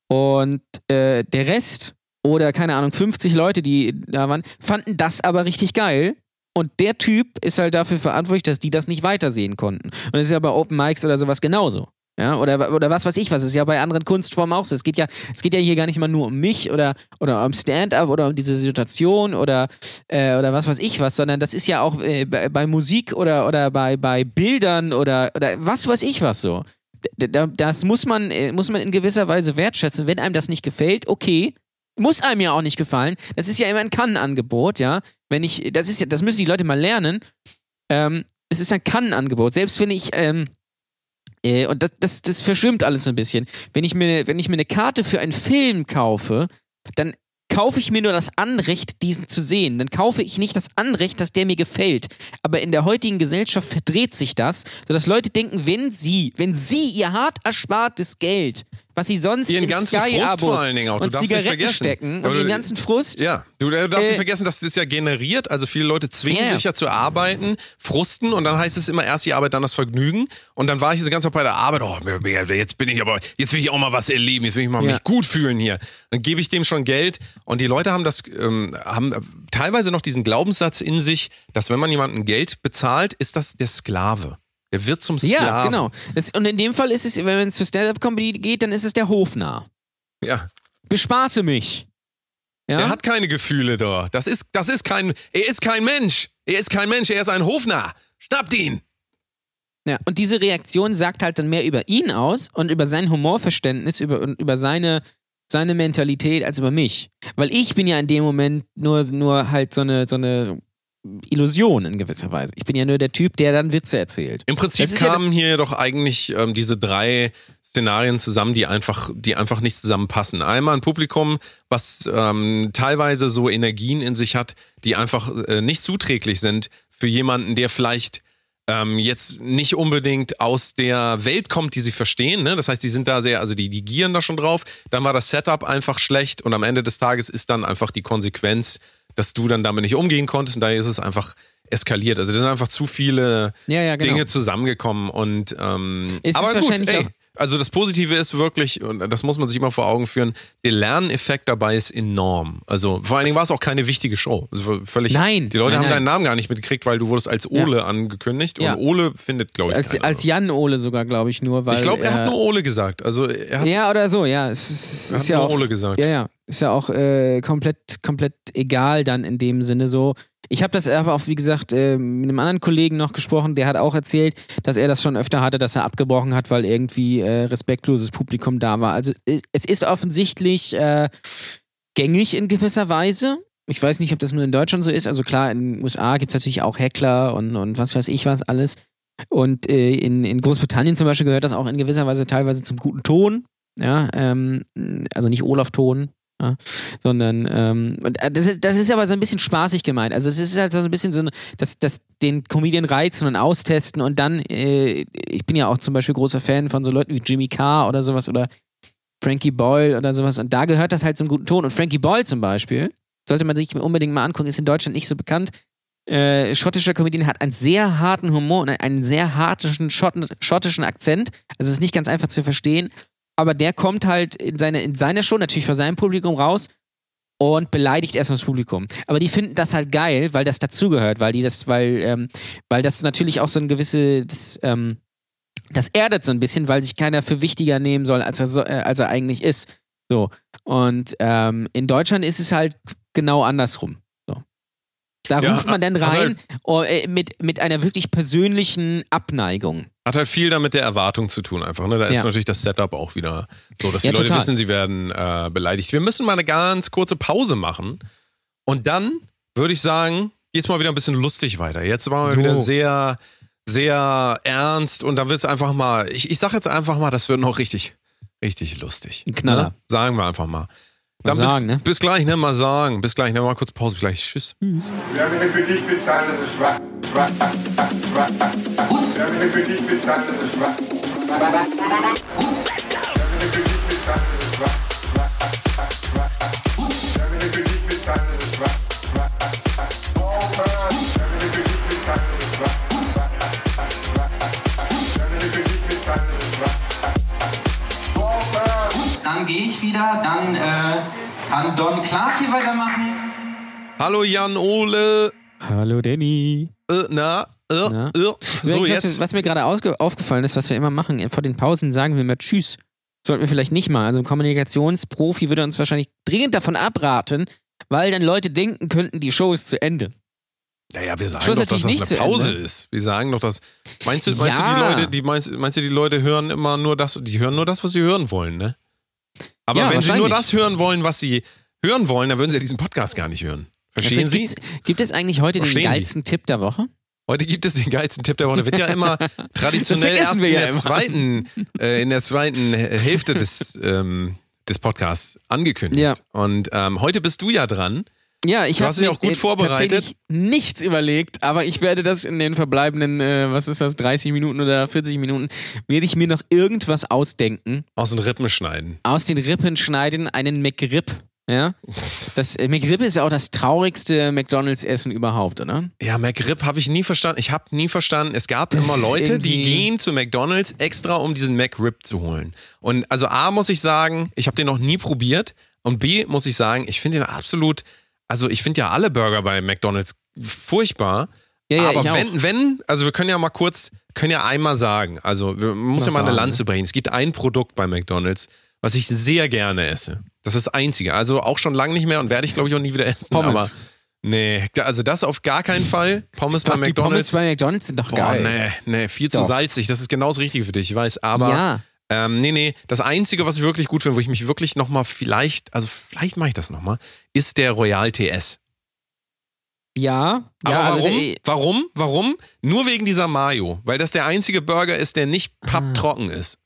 Und äh, der Rest oder keine Ahnung, 50 Leute, die da waren, fanden das aber richtig geil. Und der Typ ist halt dafür verantwortlich, dass die das nicht weitersehen konnten. Und das ist ja bei Open Mics oder sowas genauso. Ja, oder, oder was weiß ich was, ist ja bei anderen Kunstformen auch so. Es geht ja, es geht ja hier gar nicht mal nur um mich oder, oder um Stand-up oder um diese Situation oder, äh, oder was weiß ich was, sondern das ist ja auch äh, bei, bei Musik oder, oder bei, bei Bildern oder, oder was weiß ich was so. D- Das muss man, äh, muss man in gewisser Weise wertschätzen. Wenn einem das nicht gefällt, okay. Muss einem ja auch nicht gefallen. Das ist ja immer ein Kann-Angebot, ja. Wenn ich, das ist ja, das müssen die Leute mal lernen. Ähm, es ist ein Kann-Angebot. Selbst wenn ich, ähm, äh, und das, das, das verschwimmt alles ein bisschen. Wenn ich, mir, wenn ich mir eine Karte für einen Film kaufe, dann kaufe ich mir nur das Anrecht, diesen zu sehen. Dann kaufe ich nicht das Anrecht, dass der mir gefällt. Aber in der heutigen Gesellschaft verdreht sich das, sodass Leute denken, wenn sie, wenn sie ihr hart erspartes Geld, was sie sonst Ihren in ganzen Frust vor allen Dingen auch. Du und Zigaretten stecken und du- den ganzen Frust, Ja, du darfst Äh, nicht vergessen, dass das ja generiert. Also viele Leute zwingen ja. sich ja zu arbeiten, frusten und dann heißt es immer erst die Arbeit, dann das Vergnügen. Und dann war ich diese ganze Zeit bei der Arbeit, oh, jetzt bin ich aber, jetzt will ich auch mal was erleben, jetzt will ich mal Ja. mich gut fühlen hier. Dann gebe ich dem schon Geld und die Leute haben das, ähm, haben teilweise noch diesen Glaubenssatz in sich, dass wenn man jemandem Geld bezahlt, ist das der Sklave. Der wird zum Sklaven. Ja, genau. Das, und in dem Fall ist es, wenn es für Stand-Up-Comedy geht, dann ist es der Hofnarr. Ja. Bespaße mich. Ja? Er hat keine Gefühle da. Das ist, das ist kein, er ist kein Mensch. Er ist kein Mensch, er ist ein Hofnarr. Schnappt ihn. Ja, und diese Reaktion sagt halt dann mehr über ihn aus und über sein Humorverständnis über, und über seine, seine Mentalität als über mich. Weil ich bin ja in dem Moment nur, nur halt so eine, so eine Illusion in gewisser Weise. Ich bin ja nur der Typ, der dann Witze erzählt. Im Prinzip ist ja kamen hier doch eigentlich ähm, diese drei Szenarien zusammen, die einfach, die einfach nicht zusammenpassen. Einmal ein Publikum, was ähm, teilweise so Energien in sich hat, die einfach äh, nicht zuträglich sind für jemanden, der vielleicht ähm, jetzt nicht unbedingt aus der Welt kommt, die sie verstehen. Ne? Das heißt, die sind da sehr, also die, die gieren da schon drauf. Dann war das Setup einfach schlecht und am Ende des Tages ist dann einfach die Konsequenz, dass du dann damit nicht umgehen konntest und daher ist es einfach eskaliert. Also da sind einfach zu viele Ja, ja, genau. Dinge zusammengekommen und ähm, Es ist aber gut, wahrscheinlich ey, auch- also das Positive ist wirklich, und das muss man sich immer vor Augen führen, der Lerneffekt dabei ist enorm. Also vor allen Dingen war es auch keine wichtige Show. Es war völlig, Nein, Die Leute nein, haben nein. deinen Namen gar nicht mitgekriegt, weil du wurdest als Ole angekündigt Ja. und Ole findet, glaube ich, Als, als Jan Ole sogar, glaube ich, nur, weil. ich glaube, er hat äh, nur Ole gesagt. Also er hat Ja, oder so, ja. Es ist, Er hat ja nur auch, Ole gesagt. Ja, ja. Ist ja auch äh, komplett, komplett egal dann in dem Sinne so. Ich habe das aber auch, wie gesagt, äh, mit einem anderen Kollegen noch gesprochen, der hat auch erzählt, dass er das schon öfter hatte, dass er abgebrochen hat, weil irgendwie äh, respektloses Publikum da war. Also es es ist offensichtlich äh, gängig in gewisser Weise. Ich weiß nicht, ob das nur in Deutschland so ist. Also klar, in den USA gibt es natürlich auch Heckler und, und was weiß ich was alles. Und äh, in, in Großbritannien zum Beispiel gehört das auch in gewisser Weise teilweise zum guten Ton. Ja, ähm, also nicht Olaf-Ton, ja, sondern ähm, und äh, das ist, das ist aber so ein bisschen spaßig gemeint. Also es ist halt so ein bisschen so, ein- das, den Comedian reizen und austesten und dann, äh, ich bin ja auch zum Beispiel großer Fan von so Leuten wie Jimmy Carr oder sowas oder Frankie Boyle oder sowas und da gehört das halt zum guten Ton. Und Frankie Boyle zum Beispiel, sollte man sich unbedingt mal angucken, ist in Deutschland nicht so bekannt. Äh, schottischer Comedian hat einen sehr harten Humor und einen sehr Schotten, schottischen Akzent. Also es ist nicht ganz einfach zu verstehen. Aber der kommt halt in, seine, in seiner Show natürlich vor seinem Publikum raus und beleidigt erstmal das Publikum. Aber die finden das halt geil, weil das dazugehört, weil die das, weil, ähm, weil das natürlich auch so ein gewisse, das, ähm, Das erdet so ein bisschen, weil sich keiner für wichtiger nehmen soll, als er, so, äh, als er eigentlich ist. So. Und ähm, in Deutschland ist es halt genau andersrum. So. Da Ja, ruft man dann hat rein oh, äh, mit, mit einer wirklich persönlichen Abneigung. Hat halt viel damit der Erwartung zu tun einfach. Ne? Da ist Ja. natürlich das Setup auch wieder so, dass die Ja, Leute total. wissen, sie werden äh, beleidigt. Wir müssen mal eine ganz kurze Pause machen. Und dann würde ich sagen, geht's mal wieder ein bisschen lustig weiter. Jetzt waren wir So. wieder sehr, sehr ernst und dann wird es einfach mal, ich, ich sag jetzt einfach mal, das wird noch richtig, richtig lustig. Ein Knaller. Ne? Sagen wir einfach mal. Mal Dann bis, sagen, ne? bis gleich, ne? Mal sagen. Bis gleich, ne? Mal kurz Pause. Bis gleich. Tschüss. Wir haben nicht für dich bezahlt, das ist schwach. Schwach, schwach, schwach. Gut, Wir haben nicht für dich bezahlt, das ist schwach. gut. Wir haben nicht für dich bezahlt, das ist schwach. Schwach, Dann gehe ich wieder, dann äh, kann Don Clark hier weitermachen. Hallo Jan Ole. Hallo Danny. Äh, na, äh, Na? äh. So, Übrigens, jetzt. was, mir- gerade aufgefallen ist, was wir immer machen, vor den Pausen sagen wir immer Tschüss. Sollten wir vielleicht nicht mal. Also ein Kommunikationsprofi würde uns wahrscheinlich dringend davon abraten, weil dann Leute denken könnten, die Show ist zu Ende. Naja, wir sagen Schluss doch, dass das eine Pause Ende. ist. Wir sagen doch, dass. Meinst du, meinst Ja. du, die Leute, die meinst, meinst du, die Leute hören immer nur das, die hören nur das, was sie hören wollen, ne? Aber Ja, wenn sie nur das hören wollen, was sie hören wollen, dann würden sie ja diesen Podcast gar nicht hören. Verstehen Also, Sie? gibt's- Gibt es eigentlich heute Verstehen den Sie? geilsten Tipp der Woche? Heute gibt es den geilsten Tipp der Woche. Wird ja immer <laughs> traditionell Das erst in ja der immer. zweiten, äh, in der zweiten Hälfte des, ähm, des Podcasts angekündigt. Ja. Und ähm, heute bist du ja dran. Ja, ich habe mir auch gut äh, vorbereitet. tatsächlich nichts überlegt, aber ich werde das in den verbleibenden, äh, was ist das, 30 Minuten oder 40 Minuten, werde ich mir noch irgendwas ausdenken, Aus den Rippen schneiden. aus den Rippen schneiden, einen McRib. Ja, <laughs> das äh, McRib ist ja auch das traurigste McDonalds-Essen überhaupt, oder? Ja, McRib habe ich nie verstanden. Ich habe nie verstanden. Es gab Das immer Leute, die gehen zu McDonalds extra, um diesen McRib zu holen. Und also A muss ich sagen, ich habe den noch nie probiert. Und B muss ich sagen, ich finde den absolut. Also ich finde ja alle Burger bei McDonalds furchtbar. Ja, ja, aber ich wenn, wenn, also wir können ja mal kurz, können ja einmal sagen, also wir, man muss Was ja mal eine Lanze brechen. Es gibt ein Produkt bei McDonalds, was ich sehr gerne esse. Das ist das einzige. Also auch schon lange nicht mehr und werde ich glaube ich auch nie wieder essen. Pommes. Aber nee, also das auf gar keinen Fall. Pommes bei Doch, die McDonalds. Pommes bei McDonalds sind doch Boah, geil. nee, nee, viel zu Doch. salzig. Das ist genau das Richtige für dich, ich weiß. Aber Ja. Ähm, nee, nee, das Einzige, was ich wirklich gut finde, wo ich mich wirklich nochmal vielleicht, also vielleicht mache ich das nochmal, ist der Royal TS. Ja, Aber ja, also, warum? äh, warum? Warum? Nur wegen dieser Mayo. Weil das der einzige Burger ist, der nicht papptrocken ist.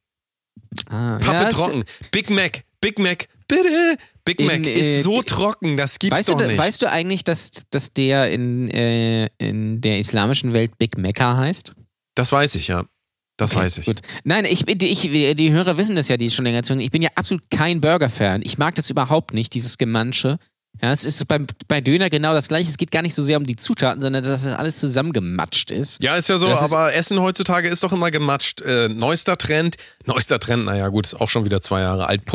ah, Pappe ja, trocken. Big Mac, Big Mac, bitte. Big In, Mac äh, ist so trocken, das gibt's Weißt du, doch da- nicht. weißt du eigentlich, dass, dass der in, äh, in der islamischen Welt Big Mecca heißt? das weiß ich, ja. Das weiß ich. Gut. Nein, ich, ich, die Hörer wissen das ja, die schon länger zuhören. Ich bin ja absolut kein Burger-Fan. Ich mag das überhaupt nicht, dieses Gemansche. Ja, es ist beim, bei Döner genau das gleiche. Es geht gar nicht so sehr um die Zutaten, sondern dass das alles zusammengematscht ist. Ja, ist ja so, Das aber Essen heutzutage ist doch immer gematscht. Äh, neuester Trend, neuester Trend, naja gut, ist auch schon wieder zwei Jahre alt,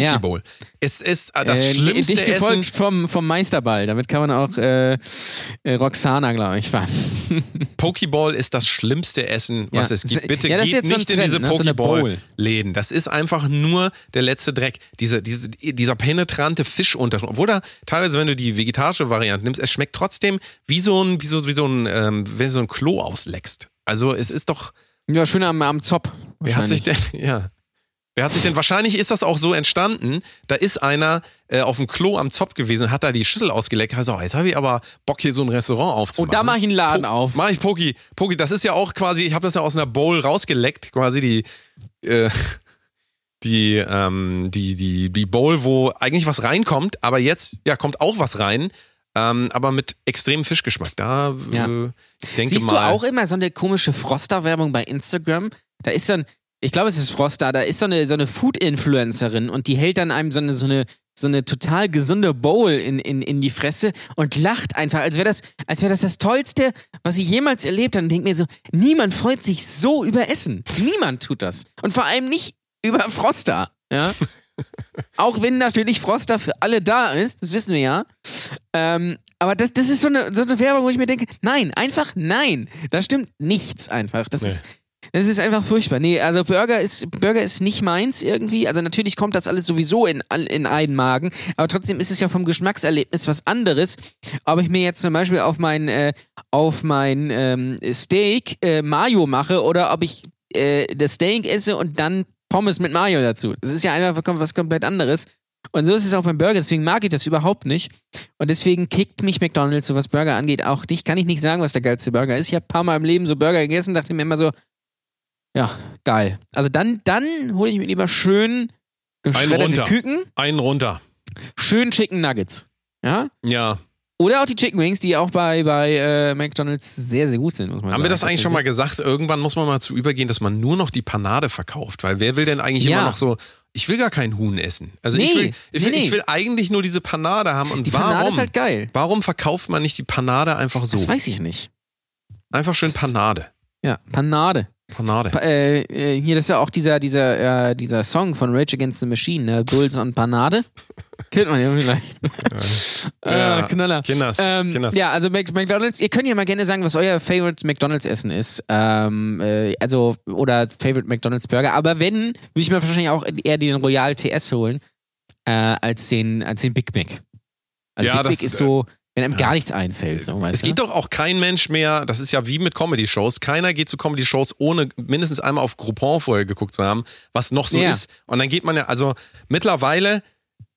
Pokeball. Ja. Es ist äh, das Äh, schlimmste Dich gefolgt Essen. vom, vom Meisterball. Damit kann man auch äh, äh, Roxana, glaube ich, fahren. <laughs> Pokeball ist das schlimmste Essen, was Ja. es gibt. Bitte ja, geht so nicht in diese ne? So eine Bowl. Pokeball-Läden. Das ist einfach nur der letzte Dreck. Diese, diese, dieser penetrante Fischunterschied. Obwohl da teilweise, wenn du die vegetarische Variante nimmst, es schmeckt trotzdem wie so ein, wie so, wie so ein, ähm, wenn du so ein Klo ausleckst. Also es ist doch. Ja, schön am, am Zopf. Wer hat sich denn, <laughs> ja. Wer hat sich denn, wahrscheinlich ist das auch so entstanden, da ist einer äh, auf dem Klo am Zopf gewesen, hat da die Schüssel ausgeleckt, hat oh, jetzt habe ich aber Bock hier so ein Restaurant aufzumachen. Und da mache ich einen Laden Po- auf. Mach ich Poki. Poki, das ist ja auch quasi, ich habe das ja aus einer Bowl rausgeleckt, quasi die, äh, <laughs> die, ähm, die, die, die Bowl, wo eigentlich was reinkommt, aber jetzt, ja, kommt auch was rein, ähm, aber mit extremem Fischgeschmack. Da, Ja. äh, ich denke Siehst mal. du auch immer so eine komische Froster-Werbung bei Instagram? Da ist so ein, ich glaube, es ist Froster, da ist so eine, so eine Food-Influencerin und die hält dann einem so eine, so eine, so eine total gesunde Bowl in, in, in die Fresse und lacht einfach, als wäre das, als wäre das das Tollste, was ich jemals erlebt habe. Und denkt mir so, niemand freut sich so über Essen. Niemand tut das. Und vor allem nicht über Froster. Ja? <laughs> Auch wenn natürlich Froster für alle da ist, das wissen wir ja. Ähm, aber das, das ist so eine, so eine Werbung, wo ich mir denke, nein, einfach nein. Da stimmt nichts einfach. Das Nee. ist, Das ist einfach furchtbar. Nee, also Burger ist, Burger ist nicht meins irgendwie. Also natürlich kommt das alles sowieso in, in einen Magen, aber trotzdem ist es ja vom Geschmackserlebnis was anderes. Ob ich mir jetzt zum Beispiel auf mein, äh, auf mein ähm, Steak äh, Mayo mache oder ob ich äh, das Steak esse und dann Pommes mit Mayo dazu. Das ist ja einfach was komplett anderes. Und so ist es auch beim Burger, deswegen mag ich das überhaupt nicht. Und deswegen kickt mich McDonalds, so was Burger angeht, auch dich kann ich nicht sagen, was der geilste Burger ist. Ich habe ein paar Mal im Leben so Burger gegessen, dachte mir immer so, ja, geil. Also dann, dann hole ich mir lieber schön Einen geschredderte runter. Küken, Einen runter. schön Chicken Nuggets. Ja? Ja. Oder auch die Chicken Wings, die auch bei, bei äh, McDonalds sehr, sehr gut sind, muss man Haben sagen. wir das eigentlich schon mal gesagt? Irgendwann muss man mal zu übergehen, dass man nur noch die Panade verkauft. Weil wer will denn eigentlich Ja. immer noch so, ich will gar kein Huhn essen. Also ich, Nee, will, ich, will, nee, nee. ich will eigentlich nur diese Panade haben. Und Die warum? Panade ist halt geil. Warum verkauft man nicht die Panade einfach so? Das weiß ich nicht. Einfach schön Das- Panade. Ja, Panade. Panade. Pa äh, äh, hier, das ist ja auch dieser, dieser, äh, dieser Song von Rage Against the Machine, ne? Bulls und Panade. <laughs> Kennt man ja vielleicht. Ja. <laughs> äh, Knaller. Kinders. Ähm, Kinders. ja, also Mac McDonalds, ihr könnt ja mal gerne sagen, was euer Favorite McDonalds-Essen ist. Ähm, äh, also, oder Favorite McDonalds-Burger. Aber wenn, würde ich mir wahrscheinlich auch eher den Royal TS holen, äh, als, den, als den Big Mac. Also Ja, Big Mac das- ist so, wenn einem gar nichts einfällt. So, Es geht du? doch auch kein Mensch mehr, das ist ja wie mit Comedy-Shows, keiner geht zu Comedy-Shows, ohne mindestens einmal auf Groupon vorher geguckt zu haben, was noch so Ja. ist. Und dann geht man ja, also mittlerweile,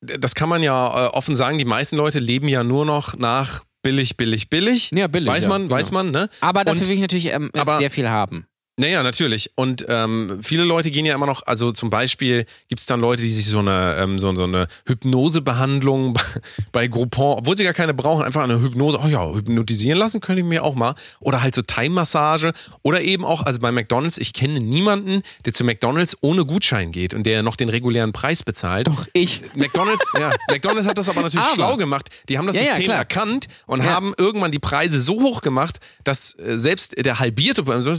das kann man ja äh, offen sagen, die meisten Leute leben ja nur noch nach billig, billig, billig. Ja, billig, Weiß ja, man, genau. weiß man, ne? Aber dafür Und- will ich natürlich ähm, sehr viel haben. Naja, natürlich. Und ähm, viele Leute gehen ja immer noch, also zum Beispiel gibt es dann Leute, die sich so eine, ähm, so, so eine Hypnosebehandlung <laughs> bei, Groupon, obwohl sie gar keine brauchen, einfach eine Hypnose, oh ja, hypnotisieren lassen könnte ich mir auch mal. Oder halt so Thai-Massage. Oder eben auch, also bei McDonalds, ich kenne niemanden, der zu McDonalds ohne Gutschein geht und der noch den regulären Preis bezahlt. Doch, ich. McDonalds, ja, McDonalds hat das aber natürlich Aber- schlau gemacht. Die haben das Ja, ja, System klar. erkannt und Ja. haben irgendwann die Preise so hoch gemacht, dass äh, selbst der halbierte, vor allem so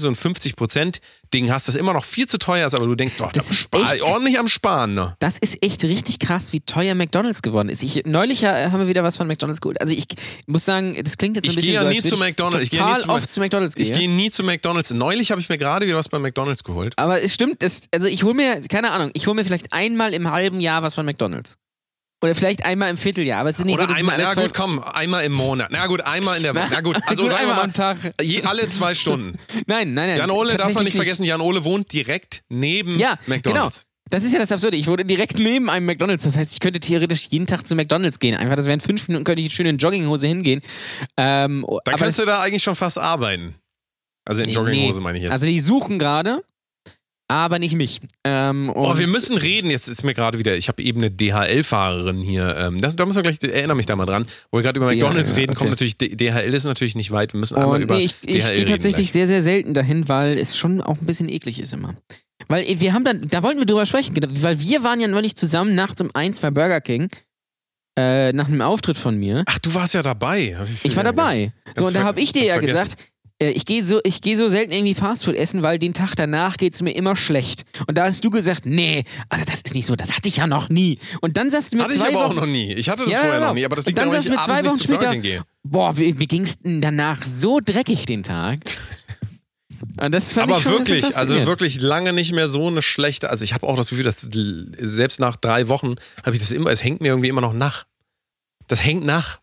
ein 50%-Ding hast, das immer noch viel zu teuer ist, aber du denkst, doch, Das da ist echt- ordentlich am Sparen. Ne? Das ist echt richtig krass, wie teuer McDonalds geworden ist. Ich, neulich äh, haben wir wieder was von McDonalds geholt. Also ich muss sagen, das klingt jetzt so Ich ein bisschen gehe ja so, nie zu McDonalds. Ich gehe nie zu, oft zu McDonalds Ich gehe. gehe nie zu McDonalds. Neulich habe ich mir gerade wieder was bei McDonalds geholt. Aber es stimmt, es, also ich hole mir, keine Ahnung, ich hole mir vielleicht einmal im halben Jahr was von McDonalds. Oder vielleicht einmal im Vierteljahr, aber es ist nicht Oder so, dass einmal, na gut, komm, einmal im Monat. Na gut, einmal in der Woche. <laughs> Na gut, also sagen wir einmal mal, am Tag. Je, alle zwei Stunden. <laughs> Nein, nein, nein. Jan Ole darf man nicht vergessen, Jan Ole wohnt direkt neben Ja, McDonalds. genau. Das ist ja das Absurde. Ich wohne direkt neben einem McDonalds. Das heißt, ich könnte theoretisch jeden Tag zu McDonalds gehen. Einfach, das wären fünf Minuten, könnte ich schön in Jogginghose hingehen. Ähm, Dann kannst du da eigentlich schon fast arbeiten. Also in Jogginghose nee. meine ich jetzt. Also die suchen gerade, aber nicht mich. Ähm, Oh, wir müssen reden. Jetzt ist mir gerade wieder, ich habe eben eine DHL-Fahrerin hier. Ähm, das, da müssen wir gleich, erinnere mich da mal dran. Wo wir gerade über McDonalds reden, okay. kommt natürlich, DHL ist natürlich nicht weit. Wir müssen einmal Und über nee, ich, ich gehe tatsächlich gleich. sehr, sehr selten dahin, weil es schon auch ein bisschen eklig ist immer. Weil äh, wir haben dann, da wollten wir drüber sprechen, genau, weil wir waren ja neulich zusammen nachts um eins bei Burger King, äh, nach einem Auftritt von mir. Ach, du warst ja dabei. Hab Ich war dabei. So, und da habe ich dir ja vergessen. gesagt, ich gehe so, ich so selten irgendwie Fastfood essen, weil den Tag danach geht es mir immer schlecht. Und da hast du gesagt, nee, also das ist nicht so, das hatte ich ja noch nie. Und dann sagst du mir Hatte ich zwei aber auch Wochen, noch nie. Ich hatte das Ja, vorher genau. noch nie, aber das liegt dann daran, sagst ich du mir abends zwei Wochen später- gehe. boah, mir, mir ging es danach so dreckig den Tag. Aber ich wirklich, also wirklich lange nicht mehr so eine schlechte. Also ich habe auch das Gefühl, dass selbst nach drei Wochen habe ich das immer, es hängt mir irgendwie immer noch nach. Das hängt nach.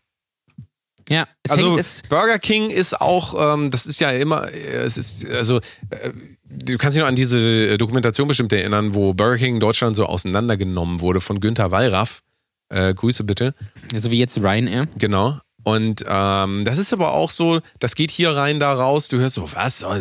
Ja, also hängt, Burger King ist auch, ähm, das ist ja immer, äh, es ist, also äh, du kannst dich noch an diese Dokumentation bestimmt erinnern, wo Burger King in Deutschland so auseinandergenommen wurde von Günther Wallraff. Äh, Grüße bitte. so wie jetzt Ryanair. Genau. Und ähm, das ist aber auch so, das geht hier rein, da raus. Du hörst so, was? Oh,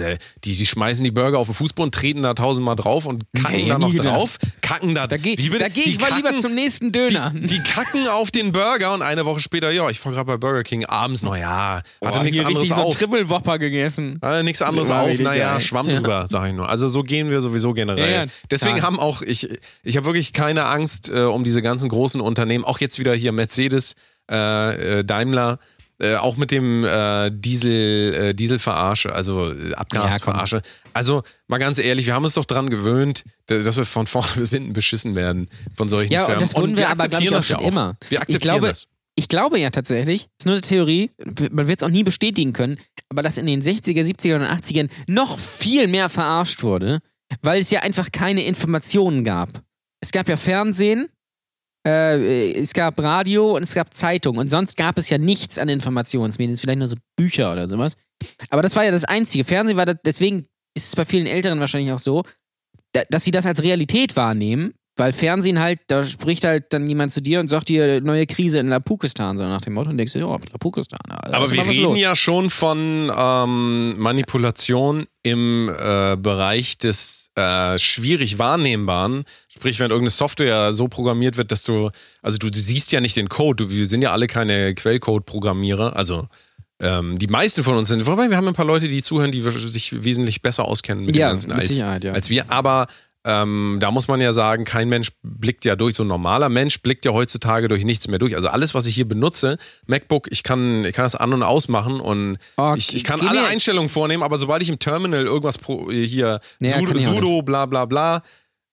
die, die schmeißen die Burger auf den Fußboden, treten da tausendmal drauf und kacken Nee, da noch nie gedacht. drauf. Kacken da. Da gehe Wie bitte? da geh Die ich mal lieber zum nächsten Döner. Die, die kacken auf den Burger und eine Woche später, ja, ich war gerade bei Burger King abends, naja, hatte Boah, nichts anderes richtig so auf. Triple Whopper gegessen. Hatte nichts anderes auf, naja, geil. Schwamm Ja. drüber, sag ich nur. Also so gehen wir sowieso generell. Ja, ja, Deswegen klar. haben auch, ich, ich habe wirklich keine Angst äh, um diese ganzen großen Unternehmen, auch jetzt wieder hier Mercedes, äh, äh, Daimler, äh, auch mit dem äh, Diesel, äh, Dieselverarsche, also äh, Abgasverarsche. also mal ganz ehrlich, wir haben uns doch dran gewöhnt, dass wir von vorne <laughs> bis hinten beschissen werden von solchen Ja, Firmen. und das wurden wir aber, glaube ich, akzeptieren auch das ja schon immer. Wir Ich akzeptieren glaube, das. ich glaube ja tatsächlich, ist nur eine Theorie, man wird es auch nie bestätigen können, aber dass in den 60er, 70er und 80ern noch viel mehr verarscht wurde, weil es ja einfach keine Informationen gab. Es gab ja Fernsehen, äh, es gab Radio und es gab Zeitung und sonst gab es ja nichts an Informationsmedien, vielleicht nur so Bücher oder sowas. Aber das war ja das Einzige. Fernsehen war das, deswegen ist es bei vielen Älteren wahrscheinlich auch so, da, dass sie das als Realität wahrnehmen, weil Fernsehen halt, da spricht halt dann jemand zu dir und sagt dir neue Krise in Lapukistan, so nach dem Motto, und denkst du, ja, Lapukistan. Also Aber wir reden los. ja schon von ähm, Manipulation im äh, Bereich des äh, schwierig Wahrnehmbaren. Sprich, wenn irgendeine Software so programmiert wird, dass du, also du, du siehst ja nicht den Code, du, wir sind ja alle keine Quellcode-Programmierer, also ähm, die meisten von uns sind, wobei wir haben ein paar Leute, die zuhören, die sich wesentlich besser auskennen mit Ja, dem Ganzen als, ja. als wir. Aber ähm, da muss man ja sagen, kein Mensch blickt ja durch. So ein normaler Mensch blickt ja heutzutage durch nichts mehr durch. Also alles, was ich hier benutze, MacBook, ich kann, ich kann das an- und ausmachen und Oh, ich, ich kann alle Einstellungen vornehmen, aber sobald ich im Terminal irgendwas pro, hier Ja, sudo, sudo bla bla bla,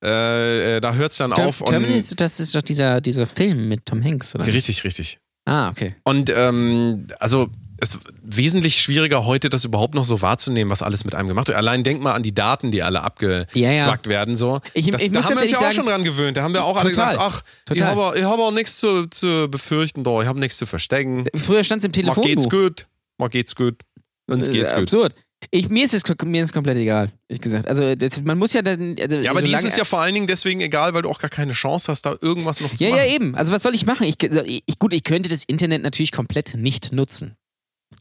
äh, äh, da hört es dann Ter auf. Terminal ist, das ist doch dieser, dieser Film mit Tom Hanks, oder? richtig, richtig. Ah, okay. Und ähm, also es ist wesentlich schwieriger heute, das überhaupt noch so wahrzunehmen, was alles mit einem gemacht wird. Allein denk mal an die Daten, die alle abgezwackt Ja, ja. werden. So. Ich- das, ich da haben wir uns ja auch ehrlich schon dran gewöhnt. Da haben wir auch alle Total. gesagt, ach, ich Total. habe ich hab auch nichts zu, zu befürchten, da. ich habe nichts zu verstecken. Früher stand es im Mal Telefonbuch. geht's gut, mal geht's gut. Uns Äh, geht's gut. Absurd. Ich, mir, ist es, mir ist es komplett egal, ehrlich gesagt. Also, das, man muss ja dann. Also, Ja, aber dir ist es ja vor allen Dingen deswegen egal, weil du auch gar keine Chance hast, da irgendwas noch zu Ja, machen. ja, eben. Also, was soll ich machen? Ich, ich, gut, ich könnte das Internet natürlich komplett nicht nutzen.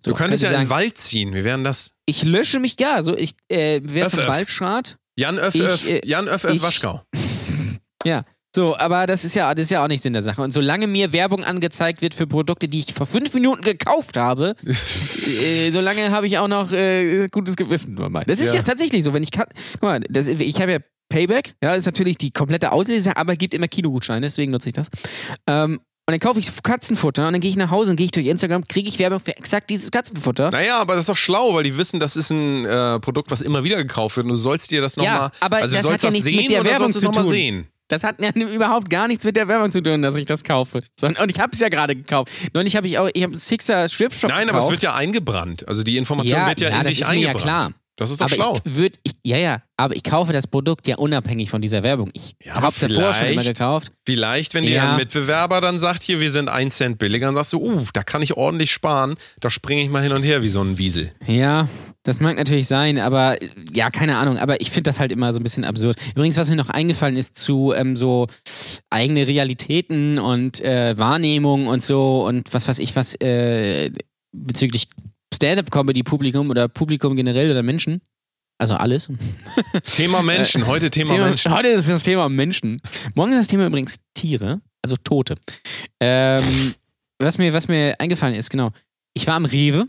So, Du könntest ja könnte in den sagen, Wald ziehen. Wir wären das. Ich lösche mich, ja. Also, ich äh, wäre zum. Waldschrat. Jan Öff, Ich, Öff, äh, Jan Öff, Öff ich- Waschkau. <laughs> Ja. So, aber das ist ja, das ist ja auch nicht Sinn der Sache. Und solange mir Werbung angezeigt wird für Produkte, die ich vor fünf Minuten gekauft habe, <laughs> äh, solange habe ich auch noch äh, gutes Gewissen. Das ist ja. Ja. tatsächlich so. Wenn ich kann, guck mal, das, ich habe ja Payback, ja, ist natürlich die komplette Auslese, aber gibt immer Kinogutscheine, deswegen nutze ich das. Ähm, und dann kaufe ich Katzenfutter und dann gehe ich nach Hause und gehe ich durch Instagram, kriege ich Werbung für exakt dieses Katzenfutter. Naja, aber das ist doch schlau, weil die wissen, das ist ein äh, Produkt, was immer wieder gekauft wird. Und du sollst dir das nochmal. Ja, aber also du das sollst hat ja nichts sehen mit der Werbung zu mal tun. sehen. Das hat ja <laughs> überhaupt gar nichts mit der Werbung zu tun, dass ich das kaufe. Sondern, und ich habe es ja gerade gekauft. Neulich habe ich auch, ich habe einen Sixer Strip Shop Nein, aber gekauft. es wird ja eingebrannt. Also die Information Ja, wird ja, ja, in das dich ist mir ja eingebrannt. klar. Das ist doch aber schlau. ich würde, ich, ja, ja, aber ich kaufe das Produkt ja unabhängig von dieser Werbung. Ich Ja, habe es davor schon immer vielleicht- gekauft. Vielleicht, wenn dir Ja. ein Mitbewerber dann sagt, hier, wir sind ein Cent billiger, dann sagst du, uh, da kann ich ordentlich sparen, da springe ich mal hin und her wie so ein Wiesel. Ja, das mag natürlich sein, aber ja, keine Ahnung. Aber ich finde das halt immer so ein bisschen absurd. Übrigens, was mir noch eingefallen ist zu ähm, so eigene Realitäten und äh, Wahrnehmung und so und was weiß ich was äh, bezüglich Stand-up-Comedy-Publikum oder Publikum generell oder Menschen. Also alles. Thema <laughs> Menschen, heute Thema, Thema, Menschen. Heute ist das Thema Menschen. Morgen ist das Thema übrigens Tiere, also Tote. Ähm, was, mir, was mir eingefallen ist, genau. Ich war am Rewe.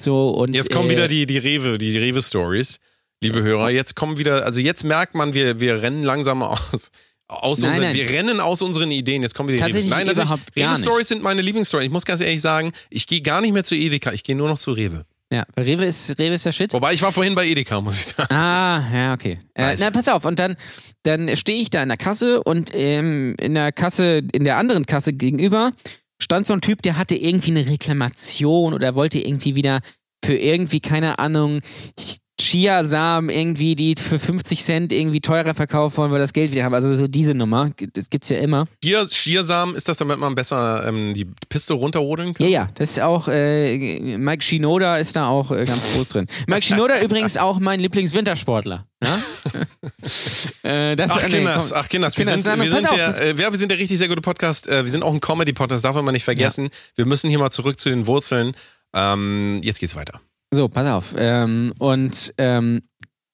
So, und, Jetzt kommen äh, wieder die, die Rewe, die Rewe-Stories, liebe Hörer. Jetzt kommen wieder, also jetzt merkt man, wir, wir rennen langsam aus. Aus Nein, unseren, nein. Wir rennen aus unseren Ideen. Jetzt kommen wieder die Rewe. Tatsächlich Nein, tatsächlich, überhaupt gar Rewe-Stories sind meine Lieblingsstories. Ich muss ganz ehrlich sagen, ich gehe gar nicht mehr zu Edeka, ich gehe nur noch zu Rewe. Ja, weil Rewe ist, Rewe ist der Shit. Wobei ich war vorhin bei Edeka, muss ich sagen. Ah, ja, okay. Äh, na, pass auf. Und dann, dann stehe ich da in der Kasse und ähm, in der Kasse, in der anderen Kasse gegenüber stand so ein Typ, der hatte irgendwie eine Reklamation oder wollte irgendwie wieder für irgendwie, keine Ahnung, Chiasamen irgendwie, die für 50 Cent irgendwie teurer verkauft wollen, weil das Geld wieder haben. Also so diese Nummer. Das gibt's ja immer. Hier, Schiersamen, ist das, damit man besser ähm, die Piste runterrodeln kann? Ja, ja, das ist auch, äh, Mike Shinoda ist da auch äh, ganz groß drin. Mike Shinoda <laughs> übrigens auch mein Lieblingswintersportler. Ja? <laughs> äh, das, Ach, nee, Kinders, komm. ach, Kinders, wir Kinders, sind, nein, wir, sind auf, der, äh, ja, wir sind der richtig sehr gute Podcast. Äh, wir sind auch ein Comedy-Podcast, darf man nicht vergessen. Wir müssen hier mal zurück zu den Wurzeln. Ähm, jetzt geht's weiter. So, pass auf. Ähm, und ähm,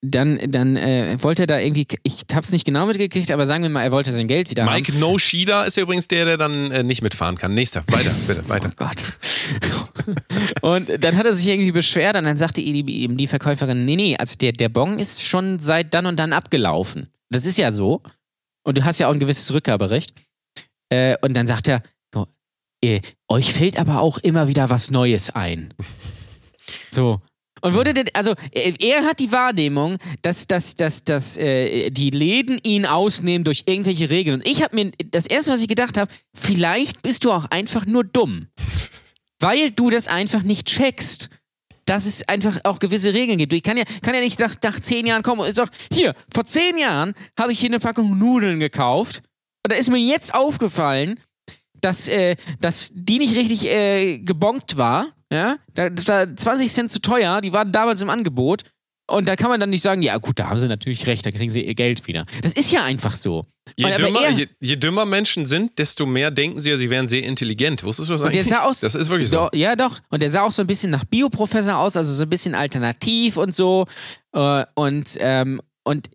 dann, dann äh, wollte er da irgendwie, ich hab's nicht genau mitgekriegt, aber sagen wir mal, er wollte sein Geld wieder haben. Mike No Shida ist ja übrigens der, der dann äh, nicht mitfahren kann. Nächster, weiter, <laughs> bitte, weiter. Oh Gott. <laughs> und dann hat er sich irgendwie beschwert und dann sagte ihm die, Verkäuferin, nee, nee, also der, der Bon ist schon seit dann und dann abgelaufen. Das ist ja so. Und du hast ja auch ein gewisses Rückgaberecht. Äh, und dann sagt er, so, äh, euch fällt aber auch immer wieder was Neues ein. So. Und wurde denn, also äh, er hat die Wahrnehmung, dass, dass, dass, dass äh, die Läden ihn ausnehmen durch irgendwelche Regeln. Und ich habe mir das erste, was ich gedacht habe, vielleicht bist du auch einfach nur dumm. Weil du das einfach nicht checkst. Dass es einfach auch gewisse Regeln gibt. Ich kann ja, kann ja nicht nach, nach zehn Jahren kommen und sag, hier, vor zehn Jahren habe ich hier eine Packung Nudeln gekauft. Und da ist mir jetzt aufgefallen, dass, äh, dass die nicht richtig äh, gebonkt war. Ja, da, da 20 Cent zu teuer, die waren damals im Angebot. Und da kann man dann nicht sagen, ja gut, da haben sie natürlich recht, da kriegen sie ihr Geld wieder. Das ist ja einfach so. Je aber dümmer, er- je, je dümmer Menschen sind, desto mehr denken sie ja, sie wären sehr intelligent. Wusstest du das der eigentlich? sah aus. das ist wirklich so. Do, ja, doch. Und der sah auch so ein bisschen nach Bioprofessor aus, also so ein bisschen alternativ und so. Äh, und, ähm, und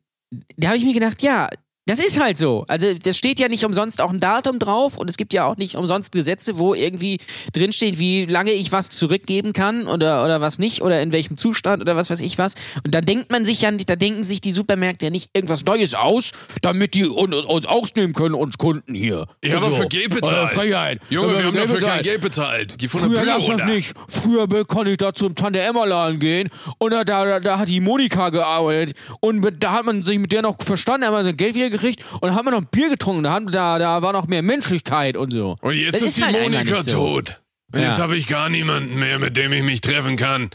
da habe ich mir gedacht, ja, das ist halt so. Also, das steht ja nicht umsonst auch ein Datum drauf und es gibt ja auch nicht umsonst Gesetze, wo irgendwie drinsteht, wie lange ich was zurückgeben kann oder, oder was nicht oder in welchem Zustand oder was weiß ich was. Und da denkt man sich ja nicht, da denken sich die Supermärkte ja nicht irgendwas Neues aus, damit die uns, uns ausnehmen können, uns Kunden hier. Ich habe so. für Geld bezahlt. Freiheit. Junge, wir haben dafür kein. Geld bezahlt. Geh von Früher gab's das nicht. Früher konnte ich da zum Tante Emma Laden gehen und da, da, da hat die Monika gearbeitet und da hat man sich mit der noch verstanden, hat man sein Geld wieder gekriegt und dann hat man noch ein Bier getrunken, da, hat- da, da war noch mehr Menschlichkeit und so. Und jetzt Das ist, die halt Monika so. tot. Und Ja. Jetzt habe ich gar niemanden mehr, mit dem ich mich treffen kann.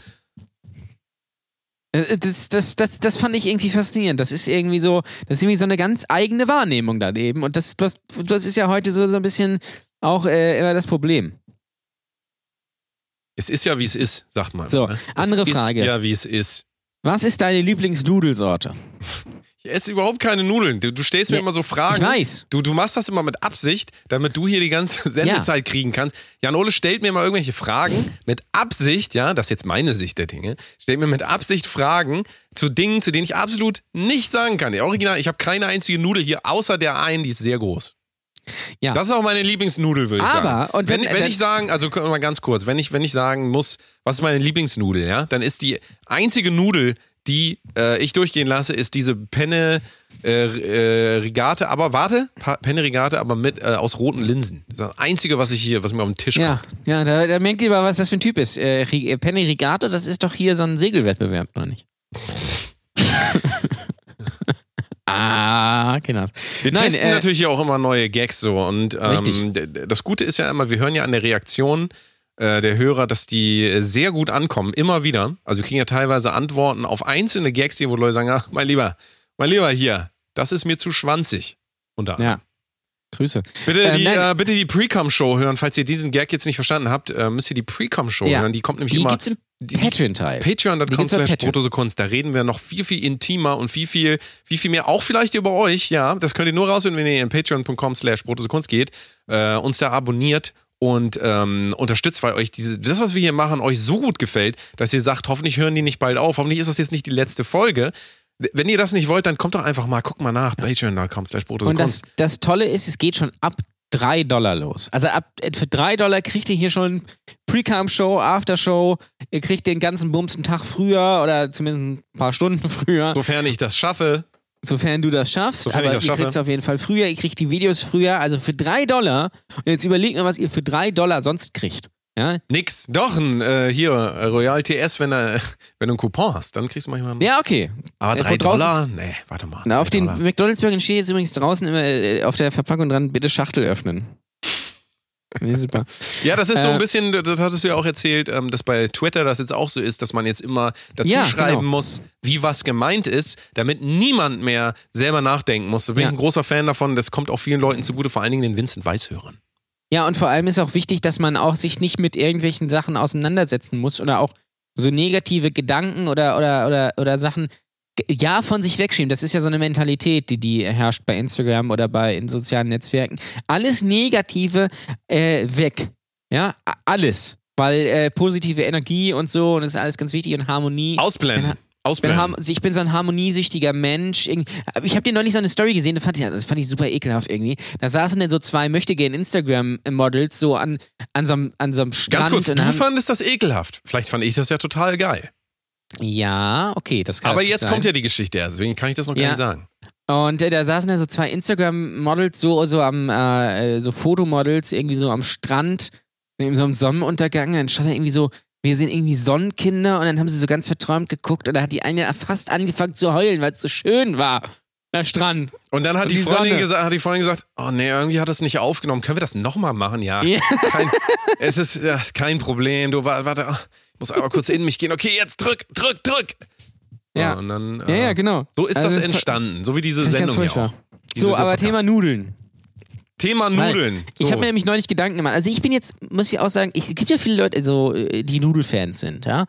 Äh, Das, das, das, das fand ich irgendwie faszinierend. Das ist irgendwie so, das ist irgendwie so eine ganz eigene Wahrnehmung daneben und das, das, das ist ja heute so, so ein bisschen auch äh, immer das Problem. Es ist ja, wie es ist, sagt man. So, ne? andere es Frage. Ist ja, wie es ist. Was ist deine Lieblingsnudelsorte? Ich esse überhaupt keine Nudeln. Du, du stellst mir Nee, immer so Fragen. ich weiß. Du, du machst das immer mit Absicht, damit du hier die ganze <laughs> Sendezeit kriegen kannst. Jan-Ole stellt mir immer irgendwelche Fragen mit Absicht, ja, das ist jetzt meine Sicht der Dinge, stellt mir mit Absicht Fragen zu Dingen, zu denen ich absolut nichts sagen kann. Ja, Original, ich habe keine einzige Nudel hier, außer der einen, die ist sehr groß. Ja. Das ist auch meine Lieblingsnudel, würde ich Aber, sagen. und wenn, wenn- wenn ich sagen, also mal ganz kurz, wenn ich, wenn ich sagen muss, was ist meine Lieblingsnudel, ja, dann ist die einzige Nudel, die äh, ich durchgehen lasse, ist diese Penne äh, äh, Rigate, aber warte, Penne Rigate, aber mit äh, aus roten Linsen. Das ist das Einzige, was ich hier, was mir auf den Tisch Ja, kommt. ja, da, da merkt ihr mal, was das für ein Typ ist. Äh, äh, Penny Rigato, das ist doch hier so ein Segelwettbewerb, oder nicht? <laughs> ah, genau. Wir Nein, testen äh, natürlich hier auch immer neue Gags so und ähm, das Gute ist ja immer, wir hören ja an der Reaktion äh, der Hörer, dass die äh, sehr gut ankommen, immer wieder. Also wir kriegen ja teilweise Antworten auf einzelne Gags hier, wo Leute sagen, ach, mein Lieber, mein Lieber hier, das ist mir zu schwanzig. Unter anderem. Ja. Grüße. Bitte, Ähm, die, äh, bitte die Pre-Com-Show hören. Falls ihr diesen Gag jetzt nicht verstanden habt, äh, müsst ihr die Pre-Com-Show Ja. hören. Die kommt nämlich Die immer. gibt's im Patreon-Teil. Patreon.com slash Patreon. Protosekunst. Da reden wir noch viel, viel intimer und viel, viel, viel, viel mehr. Auch vielleicht über euch, ja. Das könnt ihr nur rausfinden, wenn ihr in patreon.com slash Protosekunst geht, äh, uns da abonniert und ähm, unterstützt, weil euch diese, das, was wir hier machen, euch so gut gefällt, dass ihr sagt, hoffentlich hören die nicht bald auf. Hoffentlich ist das jetzt nicht die letzte Folge. Wenn ihr das nicht wollt, dann kommt doch einfach mal, guckt mal nach, patreon.com slash Und das, das Tolle ist, es geht schon ab 3 Dollar los. Also ab äh, für 3 Dollar kriegt ihr hier schon Pre-Cam-Show, After-Show, ihr kriegt den ganzen Bums einen Tag früher oder zumindest ein paar Stunden <laughs> früher. Sofern ich das schaffe, sofern du das schaffst. Sofern aber ich das ihr schaffe. kriegt es auf jeden Fall früher, ihr kriegt die Videos früher, also für drei Dollar. Und jetzt überlegt mal, was ihr für drei Dollar sonst kriegt. Ja, Nix. Doch, ein, äh, hier, äh, Royal TS, wenn, äh, <laughs> wenn du einen Coupon hast, dann kriegst du manchmal. ja okay. Aber Äh, drei draußen- Dollar? Nee, warte mal. Na, auf den Dollar. McDonalds-Burgern steht jetzt übrigens draußen immer äh, auf der Verpackung dran, bitte Schachtel öffnen. Nee, super. Ja, das ist so Äh, ein bisschen, das hattest du ja auch erzählt, ähm, dass bei Twitter das jetzt auch so ist, dass man jetzt immer dazu Ja, schreiben genau. muss, wie was gemeint ist, damit niemand mehr selber nachdenken muss. Da bin Ja. ich ein großer Fan davon. Das kommt auch vielen Leuten zugute, vor allen Dingen den Vincent Weiss-Hörern. Ja, und vor allem ist auch wichtig, dass man auch sich nicht mit irgendwelchen Sachen auseinandersetzen muss oder auch so negative Gedanken oder, oder, oder, oder Sachen ja von sich wegschieben. Das ist ja so eine Mentalität, die, die herrscht bei Instagram oder bei in sozialen Netzwerken. Alles Negative äh, weg. Ja, alles. Weil äh, positive Energie und so und das ist alles ganz wichtig und Harmonie. Ausblenden. Wenn- bin, Ausblenden. harm- ich bin so ein harmoniesüchtiger Mensch. Ich habe dir neulich so eine Story gesehen, das fand, ich, das fand ich super ekelhaft irgendwie. Da saßen dann so zwei möchtegern Instagram-Models so an, an, so einem, an so einem Strand. Ganz kurz, du haben, fandest das ekelhaft. Vielleicht fand ich das ja total geil. Ja, okay, das kann Aber jetzt sein. kommt ja die Geschichte erst, deswegen kann ich das noch gar Ja. nicht sagen. Und äh, da saßen dann so zwei Instagram-Models so, so am, äh, äh, so Fotomodels irgendwie so am Strand, in so einem Sonnenuntergang. Dann stand da irgendwie so, wir sind irgendwie Sonnenkinder und dann haben sie so ganz verträumt geguckt und da hat die eine fast angefangen zu heulen, weil es so schön war. Der Strand. Und dann hat Und die, die Freundin gesagt, hat die Freundin gesagt, oh nee, irgendwie hat es nicht aufgenommen. Können wir das nochmal machen? Ja. Ja. Kein, es ist ja, kein Problem. Du wa- warte, oh, ich muss einmal kurz in mich gehen. Okay, jetzt drück, drück, drück. Ja. und dann, Ja, äh, ja, genau. So ist Also das das ist entstanden. So wie diese Das Sendung hier auch. Diese So, aber Podcast. Thema Nudeln. Thema Weil Nudeln. So. Ich habe mir nämlich neulich Gedanken gemacht. Also ich bin jetzt, muss ich auch sagen, ich, es gibt ja viele Leute, so, äh, die Nudelfans sind, ja.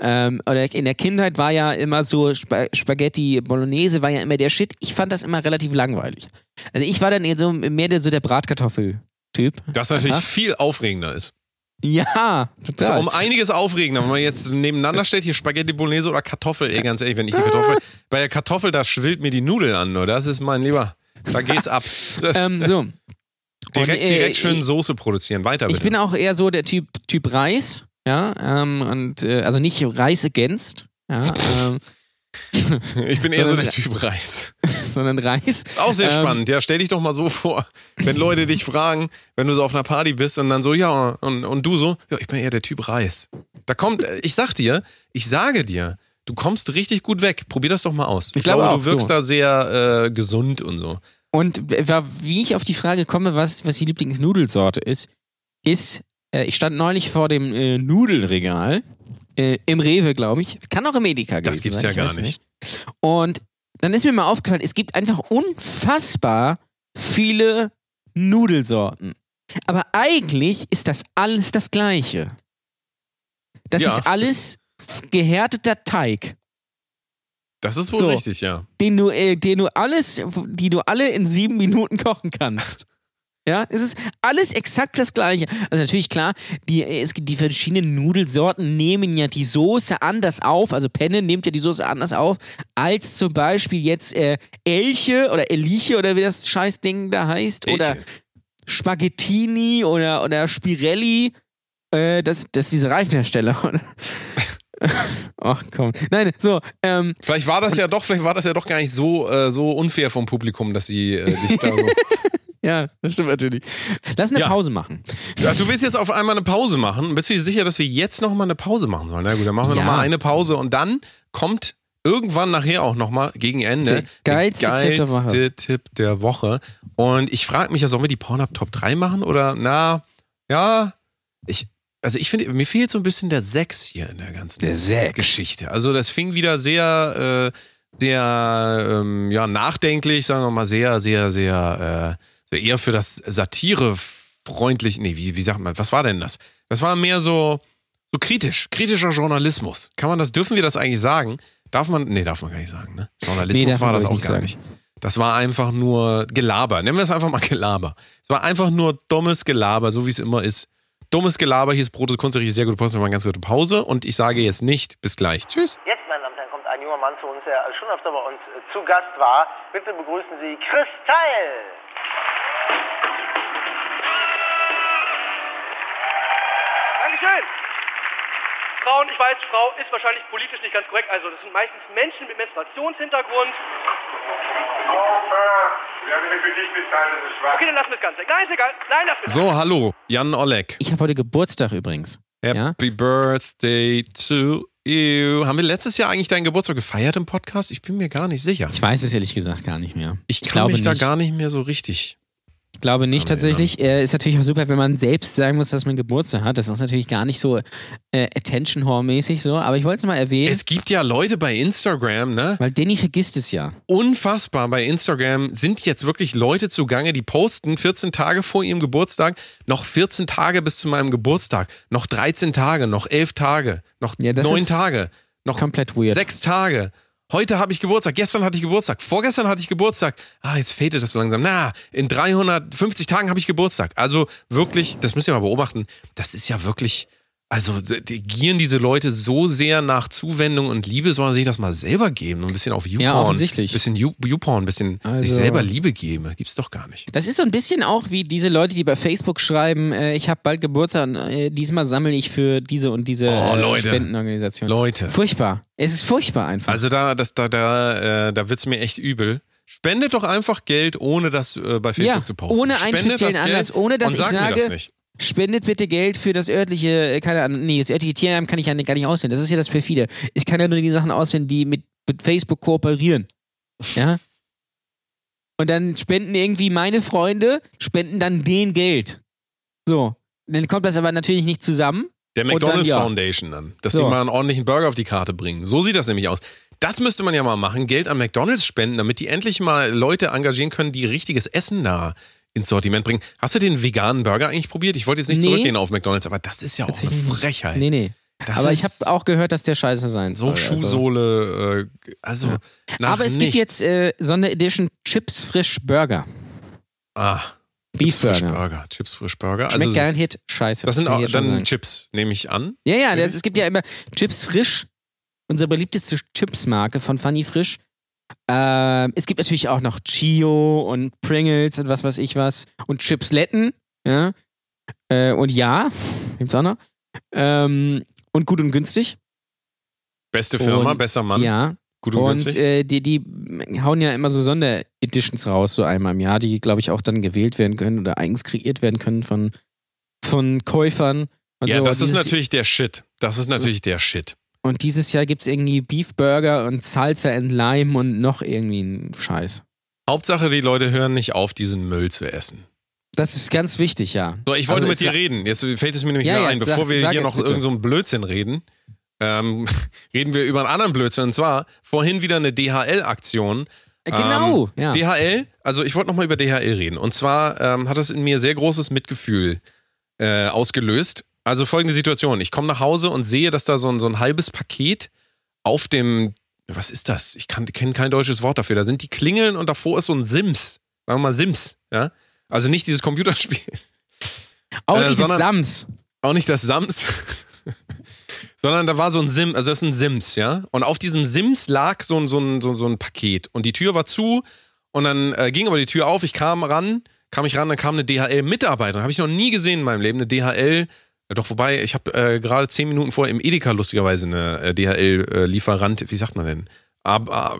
Ähm, oder in der Kindheit war ja immer so Sp Spaghetti Bolognese war ja immer der Shit. Ich fand das immer relativ langweilig. Also ich war dann eher so mehr der, so der Bratkartoffel-Typ. das natürlich Aha. viel aufregender ist. Ja, Das ist total. um einiges aufregender, wenn man jetzt nebeneinander steht, hier Spaghetti Bolognese oder Kartoffel. Ey, ganz ehrlich, wenn ich die Kartoffel, <laughs> bei der Kartoffel, da schwillt mir die Nudel an, oder? Das ist mein Lieber. Da geht's ab. Das, ähm, so. direkt, äh, direkt schön Soße produzieren. Weiter bitte. Ich bin auch eher so der Typ, typ Reis, ja, ähm, und äh, also nicht Reis against, ja, ähm, <laughs> Ich bin eher so sondern- der Typ Reis. <laughs> sondern Reis. Auch sehr Ähm, spannend. Ja, stell dich doch mal so vor, wenn Leute dich fragen, wenn du so auf einer Party bist und dann so, ja, und, und du so, ja, ich bin eher der Typ Reis. Da kommt, äh, ich sag dir, ich sage dir, du kommst richtig gut weg. Probier das doch mal aus. Ich, glaube glaube, auch, du wirkst so. da sehr äh, gesund und so. Und wie ich auf die Frage komme, was, was die Lieblingsnudelsorte ist, ist, äh, ich stand neulich vor dem äh, Nudelregal äh, im Rewe, glaube ich. Kann auch im Edeka Das gewesen gibt's sein, ja gar weiß nicht. Und dann ist mir mal aufgefallen, es gibt einfach unfassbar viele Nudelsorten. Aber eigentlich ist das alles das Gleiche. Das Ja. ist alles gehärteter Teig, Das ist wohl So. richtig, ja. den du, äh, den du alles, die du alle in sieben Minuten kochen kannst. Ja, es ist alles exakt das Gleiche. Also natürlich klar, die, es die verschiedenen Nudelsorten nehmen ja die Soße anders auf. Also Penne nimmt ja die Soße anders auf als zum Beispiel jetzt äh, Elche oder Eliche oder wie das Scheißding da heißt oder Elche. Spaghettini oder oder Spirelli. Äh, das, das ist diese Reifenhersteller. <laughs> oder? Ach komm. Nein, so, ähm, Vielleicht war das ja doch, vielleicht war das ja doch gar nicht so, äh, so unfair vom Publikum, dass sie äh, dich da so. <laughs> Ja, das stimmt natürlich. Lass eine Ja. Pause machen. Ja, du willst jetzt auf einmal eine Pause machen. Bist du dir sicher, dass wir jetzt nochmal eine Pause machen sollen? Na gut, dann machen wir Ja. nochmal eine Pause und dann kommt irgendwann nachher auch nochmal gegen Ende Der geilste Tipp der Woche. geilste Tipp der Woche. Und ich frage mich ja, sollen wir die Pornhub Top 3 machen oder na, ja, ich, also ich finde, mir fehlt so ein bisschen der Sex hier in der ganzen Der. Geschichte. Also das fing wieder sehr, äh, sehr, ähm, ja, nachdenklich, sagen wir mal, sehr, sehr, sehr, äh, sehr eher für das Satire-freundlich, nee, wie, wie sagt man, was war denn das? Das war mehr so, so kritisch, kritischer Journalismus. Kann man das, dürfen wir das eigentlich sagen? Darf man, nee, darf man gar nicht sagen, ne? Journalismus Nee, war das auch ich, gar nicht nicht. Das war einfach nur Gelaber. Nennen wir es einfach mal Gelaber. Es war einfach nur dummes Gelaber, so wie es immer ist. Dummes Gelaber, hier ist Brot und Kunst, richtig sehr gute Post, wir machen eine ganz gute Pause und ich sage jetzt nicht bis gleich. Tschüss. Jetzt, meine Damen und Herren, kommt ein junger Mann zu uns, der schon öfter bei uns äh, zu Gast war. Bitte begrüßen Sie Kristall. Dankeschön. Frauen, ich weiß, Frau ist wahrscheinlich politisch nicht ganz korrekt. Also, das sind meistens Menschen mit Menstruationshintergrund. Wir haben hier für dich mitteilen, das ist schwach. Okay, dann lassen wir es ganz weg. Nein, ist egal. Nein, lassen wir es. So, hallo, Jan Oleg. Ich habe heute Geburtstag übrigens. Ja? Happy Birthday to you. Haben wir letztes Jahr eigentlich deinen Geburtstag gefeiert im Podcast? Ich bin mir gar nicht sicher. Ich weiß es ehrlich gesagt gar nicht mehr. Ich kann glaube mich da nicht. gar nicht mehr so richtig. Ich glaube nicht man tatsächlich. Äh, ist natürlich auch super, wenn man selbst sagen muss, dass man Geburtstag hat. Das ist natürlich gar nicht so äh, Attention-Whore-mäßig so. Aber ich wollte es mal erwähnen, Es gibt ja Leute bei Instagram, ne? weil Danny vergisst es ja. Unfassbar. Bei Instagram sind jetzt wirklich Leute zugange, die posten 14 Tage vor ihrem Geburtstag, noch 14 Tage bis zu meinem Geburtstag, noch 13 Tage, noch 11 Tage, noch Ja, das 9 ist Tage, noch Komplett weird. sechs Tage. Heute habe ich Geburtstag, gestern hatte ich Geburtstag, vorgestern hatte ich Geburtstag. Ah, jetzt fadet das so langsam. Na, in 350 Tagen habe ich Geburtstag. Also wirklich, das müsst ihr mal beobachten. Das ist ja wirklich, also die gieren diese Leute so sehr nach Zuwendung und Liebe, sollen sich das mal selber geben. Ein bisschen auf YouPorn. Ja, offensichtlich. Ein bisschen You- YouPorn, ein bisschen Also- sich selber Liebe geben. Gibt's doch gar nicht. Das ist so ein bisschen auch wie diese Leute, die bei Facebook schreiben, äh, ich habe bald Geburtstag und äh, diesmal sammle ich für diese und diese Oh, äh, Leute. Spendenorganisation. Leute. Furchtbar. Es ist furchtbar einfach. Also da, das, da, da, äh, da wird's mir echt übel. Spendet doch einfach Geld, ohne das äh, bei Facebook Ja, zu posten. ohne einen Spendet speziellen Anlass, ohne dass und ich sage- das nicht. Spendet bitte Geld für das örtliche, äh, keine Ahnung, nee, das örtliche Tierheim kann ich ja gar nicht auswählen. Das ist ja das perfide. Ich kann ja nur die Sachen auswählen, die mit, mit Facebook kooperieren. Ja? Und dann spenden irgendwie meine Freunde, spenden dann den Geld. So. Dann kommt das aber natürlich nicht zusammen. Der McDonald's dann, ja. Foundation dann, dass So. sie mal einen ordentlichen Burger auf die Karte bringen. So sieht das nämlich aus. Das müsste man ja mal machen, Geld an McDonald's spenden, damit die endlich mal Leute engagieren können, die richtiges Essen da ins Sortiment bringen. Hast du den veganen Burger eigentlich probiert? Ich wollte jetzt nicht Nee. zurückgehen auf McDonald's, aber das ist ja auch eine. Frechheit. Nee, nee. Das aber ich habe auch gehört, dass der scheiße sein so soll. also. Schuhsohle, äh, also nach Aber es gibt nichts. jetzt äh, Sonderedition Chips Frisch Burger. ah, Beef Frisch Burger. Burger, Chips Frisch Burger. Schmeckt Also, garantiert scheiße. das sind auch dann sagen. Chips, nehme ich an. Ja, ja, das, es gibt ja immer Chips Frisch, unsere beliebteste Chips-Marke von Funny Frisch. Ähm, es gibt natürlich auch noch Chio und Pringles und was weiß ich was. Und Chipsletten, ja. Äh, und ja, gibt's auch noch. Ähm, und gut und günstig. Beste Firma, Und- besser Mann, Ja. gut und, Und günstig. äh, die, die hauen ja immer so Sondereditions raus, so einmal im Jahr, die, glaube ich, auch dann gewählt werden können oder eigens kreiert werden können von, von Käufern. Ja, so. das ist natürlich der Shit. Das ist natürlich der Shit. Und dieses Jahr gibt es irgendwie Beef Burger und Salsa and Lime und noch irgendwie einen Scheiß. Hauptsache, die Leute hören nicht auf, diesen Müll zu essen. Das ist ganz wichtig, ja. So, ich wollte Also mit dir reden. Jetzt fällt es mir nämlich Ja, wieder ein. sag- Bevor wir hier noch bitte. irgend so einen Blödsinn reden, ähm, <laughs> reden wir über einen anderen Blödsinn. Und zwar vorhin wieder eine DHL-Aktion. Äh, Genau, Ähm, ja. DHL, also ich wollte nochmal über DHL reden. Und zwar ähm, hat das in mir sehr großes Mitgefühl äh, ausgelöst. Also folgende Situation. Ich komme nach Hause und sehe, dass da so ein, so ein halbes Paket auf dem, was ist das? Ich kenne kein deutsches Wort dafür. Da sind die Klingeln und davor ist so ein Sims. Sagen wir mal Sims, ja? Also nicht dieses Computerspiel. Auch äh, dieses sondern- Sams. Auch nicht das Sams. <laughs> Sondern da war so ein Sim, also das ist ein Sims, ja. Und auf diesem Sims lag so ein, so ein, so, ein Paket. Und die Tür war zu und dann äh, ging aber die Tür auf, ich kam ran, kam ich ran, dann kam eine DHL-Mitarbeiterin. Habe ich noch nie gesehen in meinem Leben, eine DHL. Ja, Doch, wobei, ich habe äh, gerade zehn Minuten vorher im Edeka lustigerweise eine äh, DHL-Lieferant, wie sagt man denn? Ab, ab,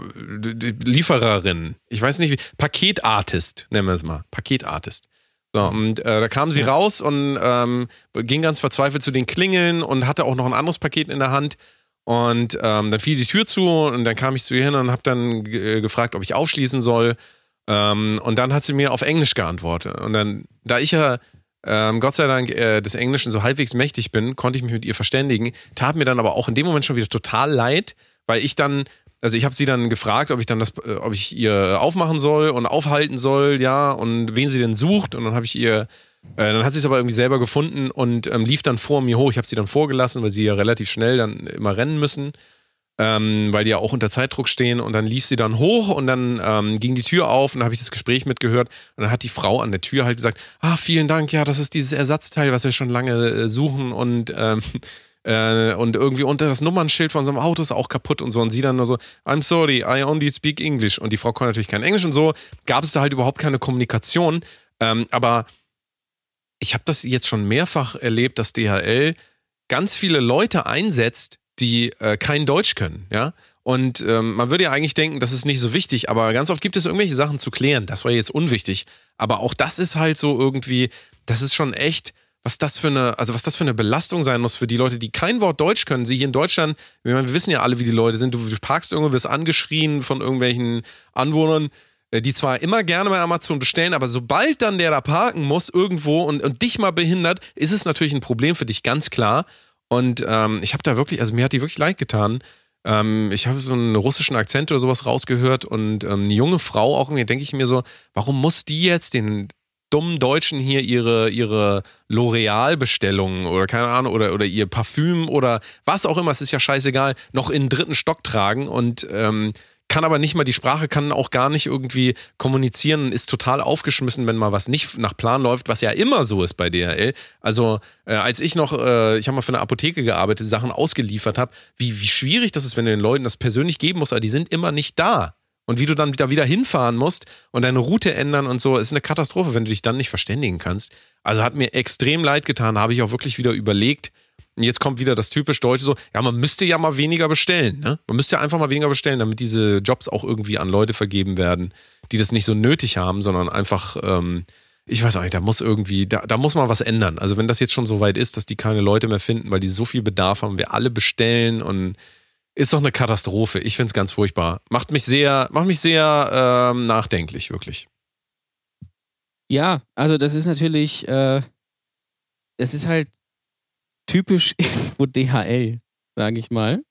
Liefererin. Ich weiß nicht, wie. Paketartist, nennen wir es mal. Paketartist. So, und äh, da kam sie raus und ähm, ging ganz verzweifelt zu den Klingeln und hatte auch noch ein anderes Paket in der Hand. Und ähm, dann fiel die Tür zu und dann kam ich zu ihr hin und habe dann äh, gefragt, ob ich aufschließen soll. Ähm, und dann hat sie mir auf Englisch geantwortet. Und dann, da ich ja ähm, Gott sei Dank äh, des Englischen so halbwegs mächtig bin, konnte ich mich mit ihr verständigen. Tat mir dann aber auch in dem Moment schon wieder total leid, weil ich dann, also ich habe sie dann gefragt, ob ich dann das, äh, ob ich ihr aufmachen soll und aufhalten soll, ja, und wen sie denn sucht. Und dann habe ich ihr, äh, dann hat sie es aber irgendwie selber gefunden und ähm, lief dann vor mir hoch. Ich habe sie dann vorgelassen, weil sie ja relativ schnell dann immer rennen müssen ähm, weil die ja auch unter Zeitdruck stehen. Und dann lief sie dann hoch und dann ähm, ging die Tür auf und dann habe ich das Gespräch mitgehört. Und dann hat die Frau an der Tür halt gesagt: Ah, vielen Dank, ja, das ist dieses Ersatzteil, was wir schon lange äh, suchen und. Ähm, <laughs> äh, und irgendwie unter das Nummernschild von so einem Auto ist auch kaputt und so. Und sie dann nur so, I'm sorry, I only speak English. Und die Frau konnte natürlich kein Englisch und so. Gab es da halt überhaupt keine Kommunikation. Ähm, aber ich habe das jetzt schon mehrfach erlebt, dass DHL ganz viele Leute einsetzt, die äh, kein Deutsch können, ja. Und ähm, man würde ja eigentlich denken, das ist nicht so wichtig, aber ganz oft gibt es irgendwelche Sachen zu klären. Das war jetzt unwichtig. Aber auch das ist halt so irgendwie, das ist schon echt, was das für eine, also was das für eine Belastung sein muss für die Leute, die kein Wort Deutsch können. Sie hier in Deutschland, wir wissen ja alle, wie die Leute sind. Du, du parkst irgendwo, wirst angeschrien von irgendwelchen Anwohnern, äh, die zwar immer gerne bei Amazon bestellen, aber sobald dann der da parken muss irgendwo und, und dich mal behindert, ist es natürlich ein Problem für dich, ganz klar. Und ähm, ich habe da wirklich, also mir hat die wirklich leid getan. Ähm, ich habe so einen russischen Akzent oder sowas rausgehört und ähm, eine junge Frau auch, irgendwie denke ich mir so, warum muss die jetzt den dummen Deutschen hier ihre, ihre L'Oreal-Bestellungen oder keine Ahnung, oder, oder ihr Parfüm oder was auch immer, es ist ja scheißegal, noch in den dritten Stock tragen und ähm, kann aber nicht mal die Sprache, kann auch gar nicht irgendwie kommunizieren, ist total aufgeschmissen, wenn mal was nicht nach Plan läuft, was ja immer so ist bei DHL. Also äh, als ich noch, äh, ich habe mal für eine Apotheke gearbeitet, Sachen ausgeliefert habe, wie, wie schwierig das ist, wenn du den Leuten das persönlich geben musst, aber die sind immer nicht da. Und wie du dann wieder, wieder hinfahren musst und deine Route ändern und so, ist eine Katastrophe, wenn du dich dann nicht verständigen kannst. Also hat mir extrem leid getan, habe ich auch wirklich wieder überlegt, und jetzt kommt wieder das typisch Deutsche so, ja, man müsste ja mal weniger bestellen, ne? Man müsste ja einfach mal weniger bestellen, damit diese Jobs auch irgendwie an Leute vergeben werden, die das nicht so nötig haben, sondern einfach, ähm, ich weiß auch nicht, da muss irgendwie, da, da muss man was ändern. Also wenn das jetzt schon so weit ist, dass die keine Leute mehr finden, weil die so viel Bedarf haben, wir alle bestellen und ist doch eine Katastrophe. Ich finde es ganz furchtbar. Macht mich sehr, macht mich sehr ähm, nachdenklich, wirklich. Ja, also das ist natürlich, äh, es ist halt typisch irgendwo DHL, sage ich mal.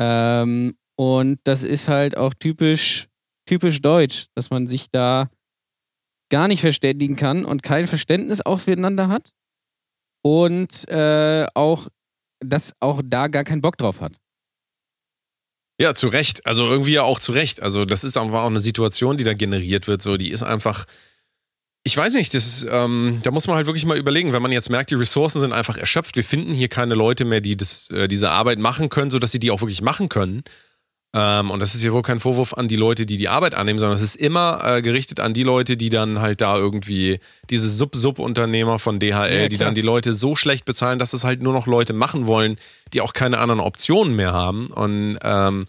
Ähm, und das ist halt auch typisch, typisch deutsch, dass man sich da gar nicht verständigen kann und kein Verständnis auch füreinander hat. Und äh, auch, dass auch da gar keinen Bock drauf hat. Ja, zu Recht. Also irgendwie ja auch zu Recht. Also das ist einfach auch eine Situation, die da generiert wird. So, die ist einfach. Ich weiß nicht, das ist, ähm, da muss man halt wirklich mal überlegen, wenn man jetzt merkt, die Ressourcen sind einfach erschöpft, wir finden hier keine Leute mehr, die das, äh, diese Arbeit machen können, sodass sie die auch wirklich machen können. Ähm, und das ist hier wohl kein Vorwurf an die Leute, die die Arbeit annehmen, sondern es ist immer äh, gerichtet an die Leute, die dann halt da irgendwie, diese Sub-Sub-Unternehmer von DHL, Ja, die dann die Leute so schlecht bezahlen, dass es halt nur noch Leute machen wollen, die auch keine anderen Optionen mehr haben. Und ähm,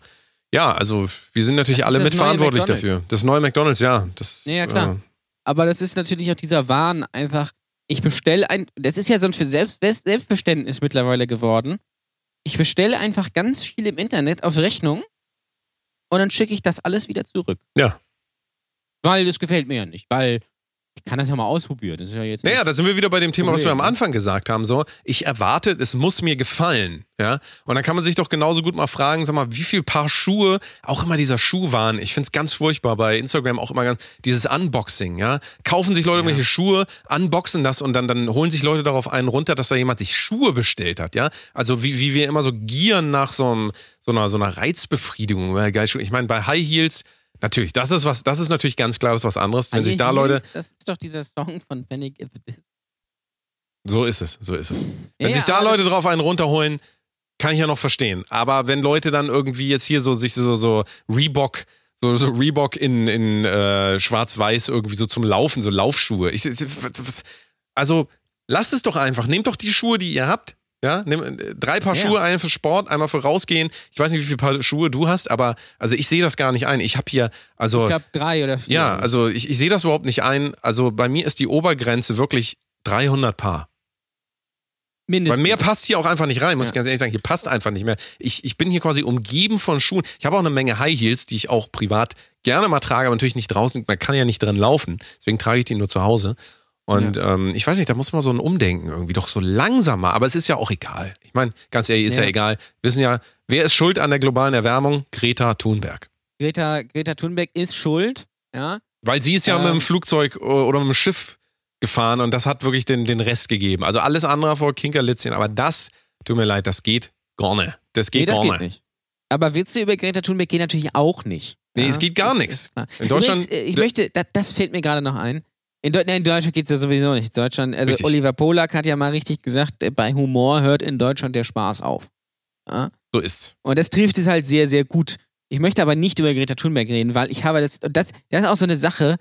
ja, also wir sind natürlich Das alle mitverantwortlich dafür. Das neue McDonalds, ja. Das, Ja, ja, klar. Äh, Aber das ist natürlich auch dieser Wahn einfach, ich bestelle ein, das ist ja so ein für Selbst Selbstverständnis mittlerweile geworden. Ich bestelle einfach ganz viel im Internet auf Rechnung und dann schicke ich das alles wieder zurück. ja. Weil das gefällt mir ja nicht, weil ich kann das ja mal ausprobieren. Das ist ja jetzt Naja, da sind wir wieder bei dem Thema, was wir am Problem? Anfang gesagt haben. So, ich erwarte, es muss mir gefallen. Ja? Und dann kann man sich doch genauso gut mal fragen, sag mal, wie viel Paar Schuhe, auch immer dieser Schuhwahn, ich finde es ganz furchtbar bei Instagram auch immer ganz, dieses Unboxing, ja. Kaufen sich Leute irgendwelche Schuhe, unboxen das und dann, dann holen sich Leute darauf einen runter, dass da jemand sich Schuhe bestellt hat, ja. Also wie, wie wir immer so gieren nach so, einem, so, einer, so einer Reizbefriedigung. Geil. Ich meine, bei High Heels, natürlich, das ist was, das ist natürlich ganz klar, das ist was anderes. Wenn sich da Leute. Das ist doch dieser Song von Panic at the Disco. So ist es, so ist es. Wenn Ja, sich da Leute drauf einen runterholen, kann ich ja noch verstehen. Aber wenn Leute dann irgendwie jetzt hier so sich so, so Reebok, so, so Reebok in, in äh, Schwarz-Weiß irgendwie so zum Laufen, so Laufschuhe. Ich, also lasst es doch einfach. Nehmt doch die Schuhe, die ihr habt. Ja, nimm äh, drei Paar Ja. Schuhe, einen für Sport, einmal für rausgehen. Ich weiß nicht, wie viele Paar Schuhe du hast, aber also ich sehe das gar nicht ein. Ich habe hier, also Ich glaube drei oder vier. ja, also ich, ich sehe das überhaupt nicht ein. Also bei mir ist die Obergrenze wirklich 300 Paar. Weil mindestens. mehr passt hier auch einfach nicht rein, muss Ja. ich ganz ehrlich sagen. Hier passt einfach nicht mehr. Ich, ich bin hier quasi umgeben von Schuhen. Ich habe auch eine Menge High Heels, die ich auch privat gerne mal trage, aber natürlich nicht draußen. Man kann ja nicht drin laufen. Deswegen trage ich die nur zu Hause. Und ähm, ich weiß nicht, da muss man so ein Umdenken irgendwie doch so langsamer. Aber es ist ja auch egal. Ich meine, ganz ehrlich, ist ja. Ja. egal. Wir wissen ja, wer ist schuld an der globalen Erwärmung? Greta Thunberg. Greta, Greta Thunberg ist schuld. Ja. Weil sie ist ja Ähm. mit dem Flugzeug oder mit dem Schiff gefahren und das hat wirklich den, den Rest gegeben. Also alles andere vor Kinkerlitzchen, aber das, tut mir leid, das geht gar nicht. Das geht nee, das gar geht nicht. Aber Witze über Greta Thunberg gehen natürlich auch nicht. Nee, es das geht gar nichts. In Deutschland- Übrigens, äh, ich möchte, das, das fällt mir gerade noch ein. In, Deu nee, in Deutschland geht es ja sowieso nicht. Deutschland, also Richtig. Oliver Polak hat ja mal richtig gesagt, äh, bei Humor hört in Deutschland der Spaß auf. Ja? So ist. Und das trifft es halt sehr, sehr gut. Ich möchte aber nicht über Greta Thunberg reden, weil ich habe das, und das, das ist auch so eine Sache,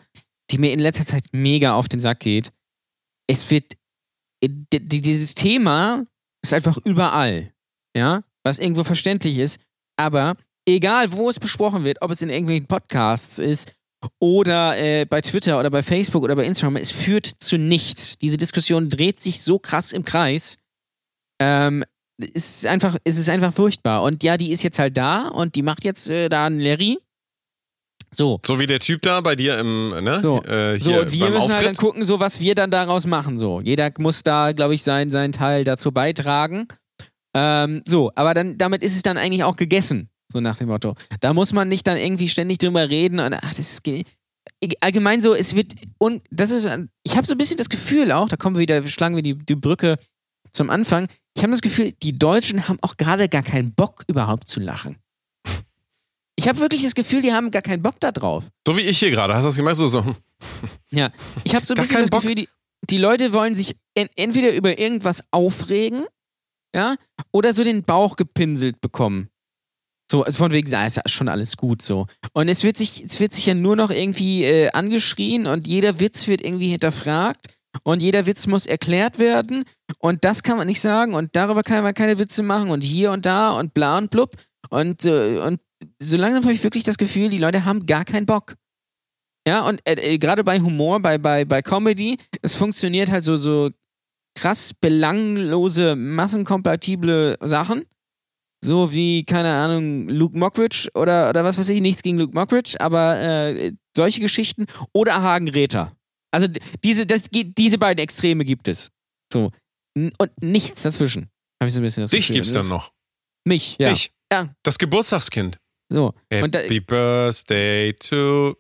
die mir in letzter Zeit mega auf den Sack geht. Es wird, äh, dieses Thema ist einfach überall, ja, was irgendwo verständlich ist, aber egal, wo es besprochen wird, ob es in irgendwelchen Podcasts ist oder äh, bei Twitter oder bei Facebook oder bei Instagram, es führt zu nichts. Diese Diskussion dreht sich so krass im Kreis. Ähm, es ist einfach, es ist einfach furchtbar. Und ja, die ist jetzt halt da und die macht jetzt äh, da einen Larry. So. So wie der Typ da bei dir im, ne? So. Äh, hier So, und wir müssen halt dann gucken, so was wir dann daraus machen. So. Jeder muss da, glaube ich, sein, seinen Teil dazu beitragen. Ähm, so, aber dann, damit ist es dann eigentlich auch gegessen. So nach dem Motto. Da muss man nicht dann irgendwie ständig drüber reden und ach, das ist ge- allgemein so, es wird und das ist ich habe so ein bisschen das Gefühl auch, da kommen wir wieder, schlagen wir die, die Brücke zum Anfang. Ich habe das Gefühl, die Deutschen haben auch gerade gar keinen Bock überhaupt zu lachen. Ich habe wirklich das Gefühl, die haben gar keinen Bock da drauf. so wie ich hier gerade. Hast du das gemerkt? So, so. Ja, ich habe so ein <laughs> Gar bisschen das Bock. Gefühl, die, die Leute wollen sich en entweder über irgendwas aufregen, ja, oder so den Bauch gepinselt bekommen. So, also von wegen, ah, ist ja schon alles gut so. Und es wird sich, es wird sich ja nur noch irgendwie äh, angeschrien und jeder Witz wird irgendwie hinterfragt und jeder Witz muss erklärt werden und das kann man nicht sagen und darüber kann man keine Witze machen und hier und da und bla und blub und, äh, und so langsam habe ich wirklich das Gefühl, die Leute haben gar keinen Bock. Ja, und äh, äh, gerade bei Humor, bei, bei, bei Comedy, es funktioniert halt so, so krass belanglose, massenkompatible Sachen. So wie, keine Ahnung, Luke Mockridge oder, oder was weiß ich, nichts gegen Luke Mockridge, aber äh, solche Geschichten. Oder Hagen Räther. Also diese, das, geht- diese beiden Extreme gibt es. So. Und nichts dazwischen. Habe ich so ein bisschen das Dich Gefühl. gibt's Das dann noch. Mich, ja. Dich. Ja. Das Geburtstagskind. So. Und da, Happy Birthday to.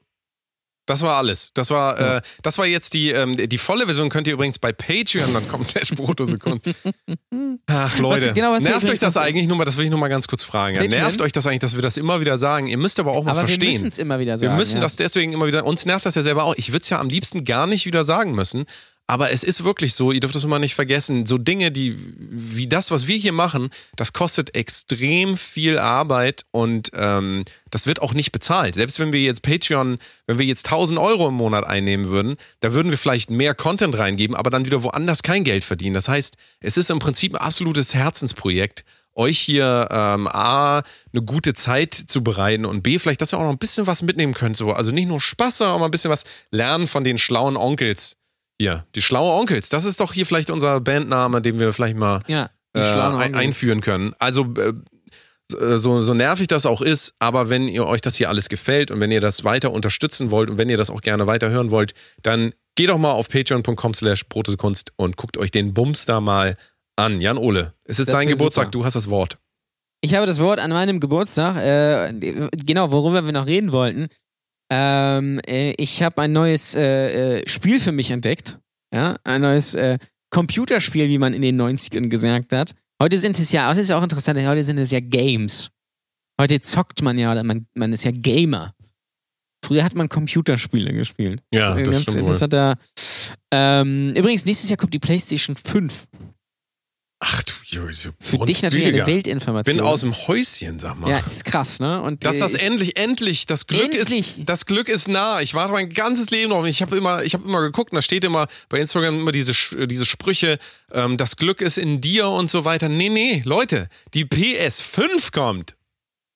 Das war alles. Das war, äh, das war jetzt die, ähm, die volle Version. Könnt ihr übrigens bei patreon.com <laughs> slash Brotdosekunst. Ach Leute, Was- genau, was wir nervt euch das eigentlich nur mal, das will ich nur mal ganz kurz fragen. Ja. Nervt euch das eigentlich, dass wir das immer wieder sagen? Ihr müsst aber auch mal aber wir verstehen. müssen es immer wieder Wir sagen. müssen ja. das deswegen immer wieder. Uns nervt das ja selber auch. Ich würde es ja am liebsten gar nicht wieder sagen müssen. Aber es ist wirklich so, ihr dürft das immer nicht vergessen. So Dinge, die, wie das, was wir hier machen, das kostet extrem viel Arbeit und ähm, das wird auch nicht bezahlt. Selbst wenn wir jetzt Patreon, wenn wir jetzt 1000 Euro im Monat einnehmen würden, da würden wir vielleicht mehr Content reingeben, aber dann wieder woanders kein Geld verdienen. Das heißt, es ist im Prinzip ein absolutes Herzensprojekt euch hier ähm, A, eine gute Zeit zu bereiten und B, vielleicht, dass ihr auch noch ein bisschen was mitnehmen könnt. So. Also nicht nur Spaß, sondern auch mal ein bisschen was lernen von den schlauen Onkels. Hier, die schlauen Onkels. Das ist doch hier vielleicht unser Bandname, den wir vielleicht mal Ja, äh, ein, einführen können. Also äh, so, so nervig das auch ist, aber wenn ihr euch das hier alles gefällt und wenn ihr das weiter unterstützen wollt und wenn ihr das auch gerne weiter hören wollt, dann geht doch mal auf patreon.com slash Protokunst und guckt euch den Bums da mal an. Jan Ole, es ist Das dein Geburtstag, super. du hast das Wort. Ich habe das Wort an meinem Geburtstag, äh, genau, worüber wir noch reden wollten. Ähm, äh, ich habe ein neues äh, äh, Spiel für mich entdeckt. Ja, ein neues äh, Computerspiel, wie man in den 90ern gesagt hat. Heute sind es ja, das ist ja auch interessant, heute sind es ja Games. Heute zockt man ja, oder man, man ist ja Gamer. Früher hat man Computerspiele gespielt. Ja, äh, das ganz stimmt wohl. interessant. Da, ähm, übrigens, nächstes Jahr kommt die PlayStation 5. Ach du, Jose, Für dich natürlich eine Weltinformation. bin aus dem Häuschen, sag mal. Ja, ist krass, ne? Und, Dass das äh, endlich, endlich, das Glück Endlich. ist, das Glück ist nah. Ich warte mein ganzes Leben drauf. Ich habe immer, ich habe immer geguckt, und da steht immer bei Instagram immer diese, Sch- diese Sprüche, ähm, das Glück ist in dir und so weiter. Nee, nee, Leute, die PS5 kommt.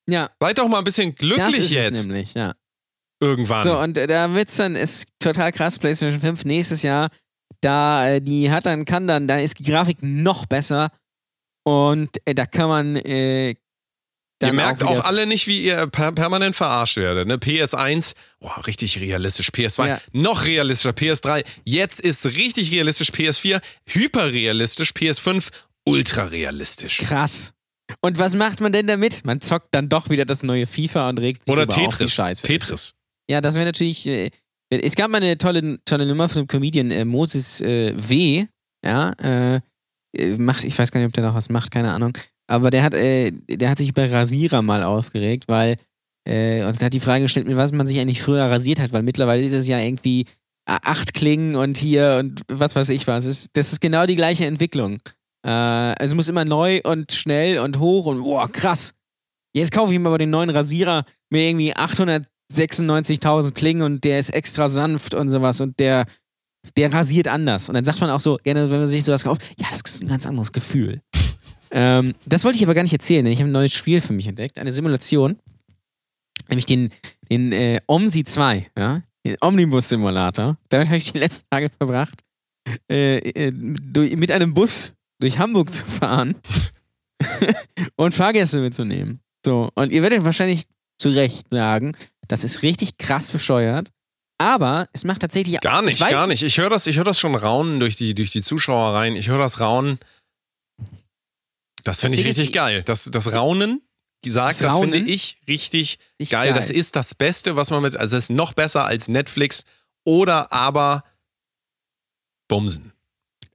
ja, Seid doch mal ein bisschen das glücklich ist jetzt. es nämlich, ja. Irgendwann. So, und äh, da wird's dann, ist total krass, PlayStation 5 nächstes Jahr, da, äh, die hat dann, kann dann, da ist die Grafik noch besser und äh, da kann man, äh, ihr merkt auch, wieder- alle nicht, wie ihr per permanent verarscht werdet. Ne? PS1, boah, richtig realistisch. PS2, Ja. noch realistischer. PS3, jetzt ist richtig realistisch. PS4, hyperrealistisch. PS5, ultra realistisch. Krass. Und was macht man denn damit? Man zockt dann doch wieder das neue FIFA und regt sich Oder über auf, Tetris. Scheiße. Tetris. Ja, das wäre natürlich. Äh, es gab mal eine tolle, tolle Nummer von dem Comedian äh, Moses äh, W. Ja, äh, äh, macht, ich weiß gar nicht, ob der noch was macht, keine Ahnung. Aber der hat, äh, der hat sich über Rasierer mal aufgeregt, weil äh, und hat die Frage gestellt, mit was man sich eigentlich früher rasiert hat, weil mittlerweile ist es ja irgendwie acht Klingen und hier und was weiß ich was. Das ist, das ist genau die gleiche Entwicklung. Also muss immer neu und schnell und hoch und boah, krass. Jetzt kaufe ich mir aber den neuen Rasierer mit irgendwie 896.000 Klingen und der ist extra sanft und sowas und der, der rasiert anders. Und dann sagt man auch so, gerne, wenn man sich sowas kauft, ja, das ist ein ganz anderes Gefühl. <laughs> ähm, das wollte ich aber gar nicht erzählen, denn ich habe ein neues Spiel für mich entdeckt, eine Simulation, nämlich den, den äh, OMSI 2, ja, den Omnibus-Simulator. Damit habe ich die letzten Tage verbracht, äh, äh, durch, mit einem Bus durch Hamburg zu fahren <laughs> und Fahrgäste mitzunehmen. So, und ihr werdet wahrscheinlich zu Recht sagen, das ist richtig krass bescheuert, aber es macht tatsächlich Gar nicht, ich weiß, gar nicht. Ich höre das, ich höre das schon raunen durch die, durch die Zuschauer rein. Ich höre das Raunen. Das finde ich richtig geil. Das, das Raunen, gesagt, Das das, finde ich richtig Richtig geil. geil. Das ist das Beste, was man mit, also es ist noch besser als Netflix oder aber Bumsen.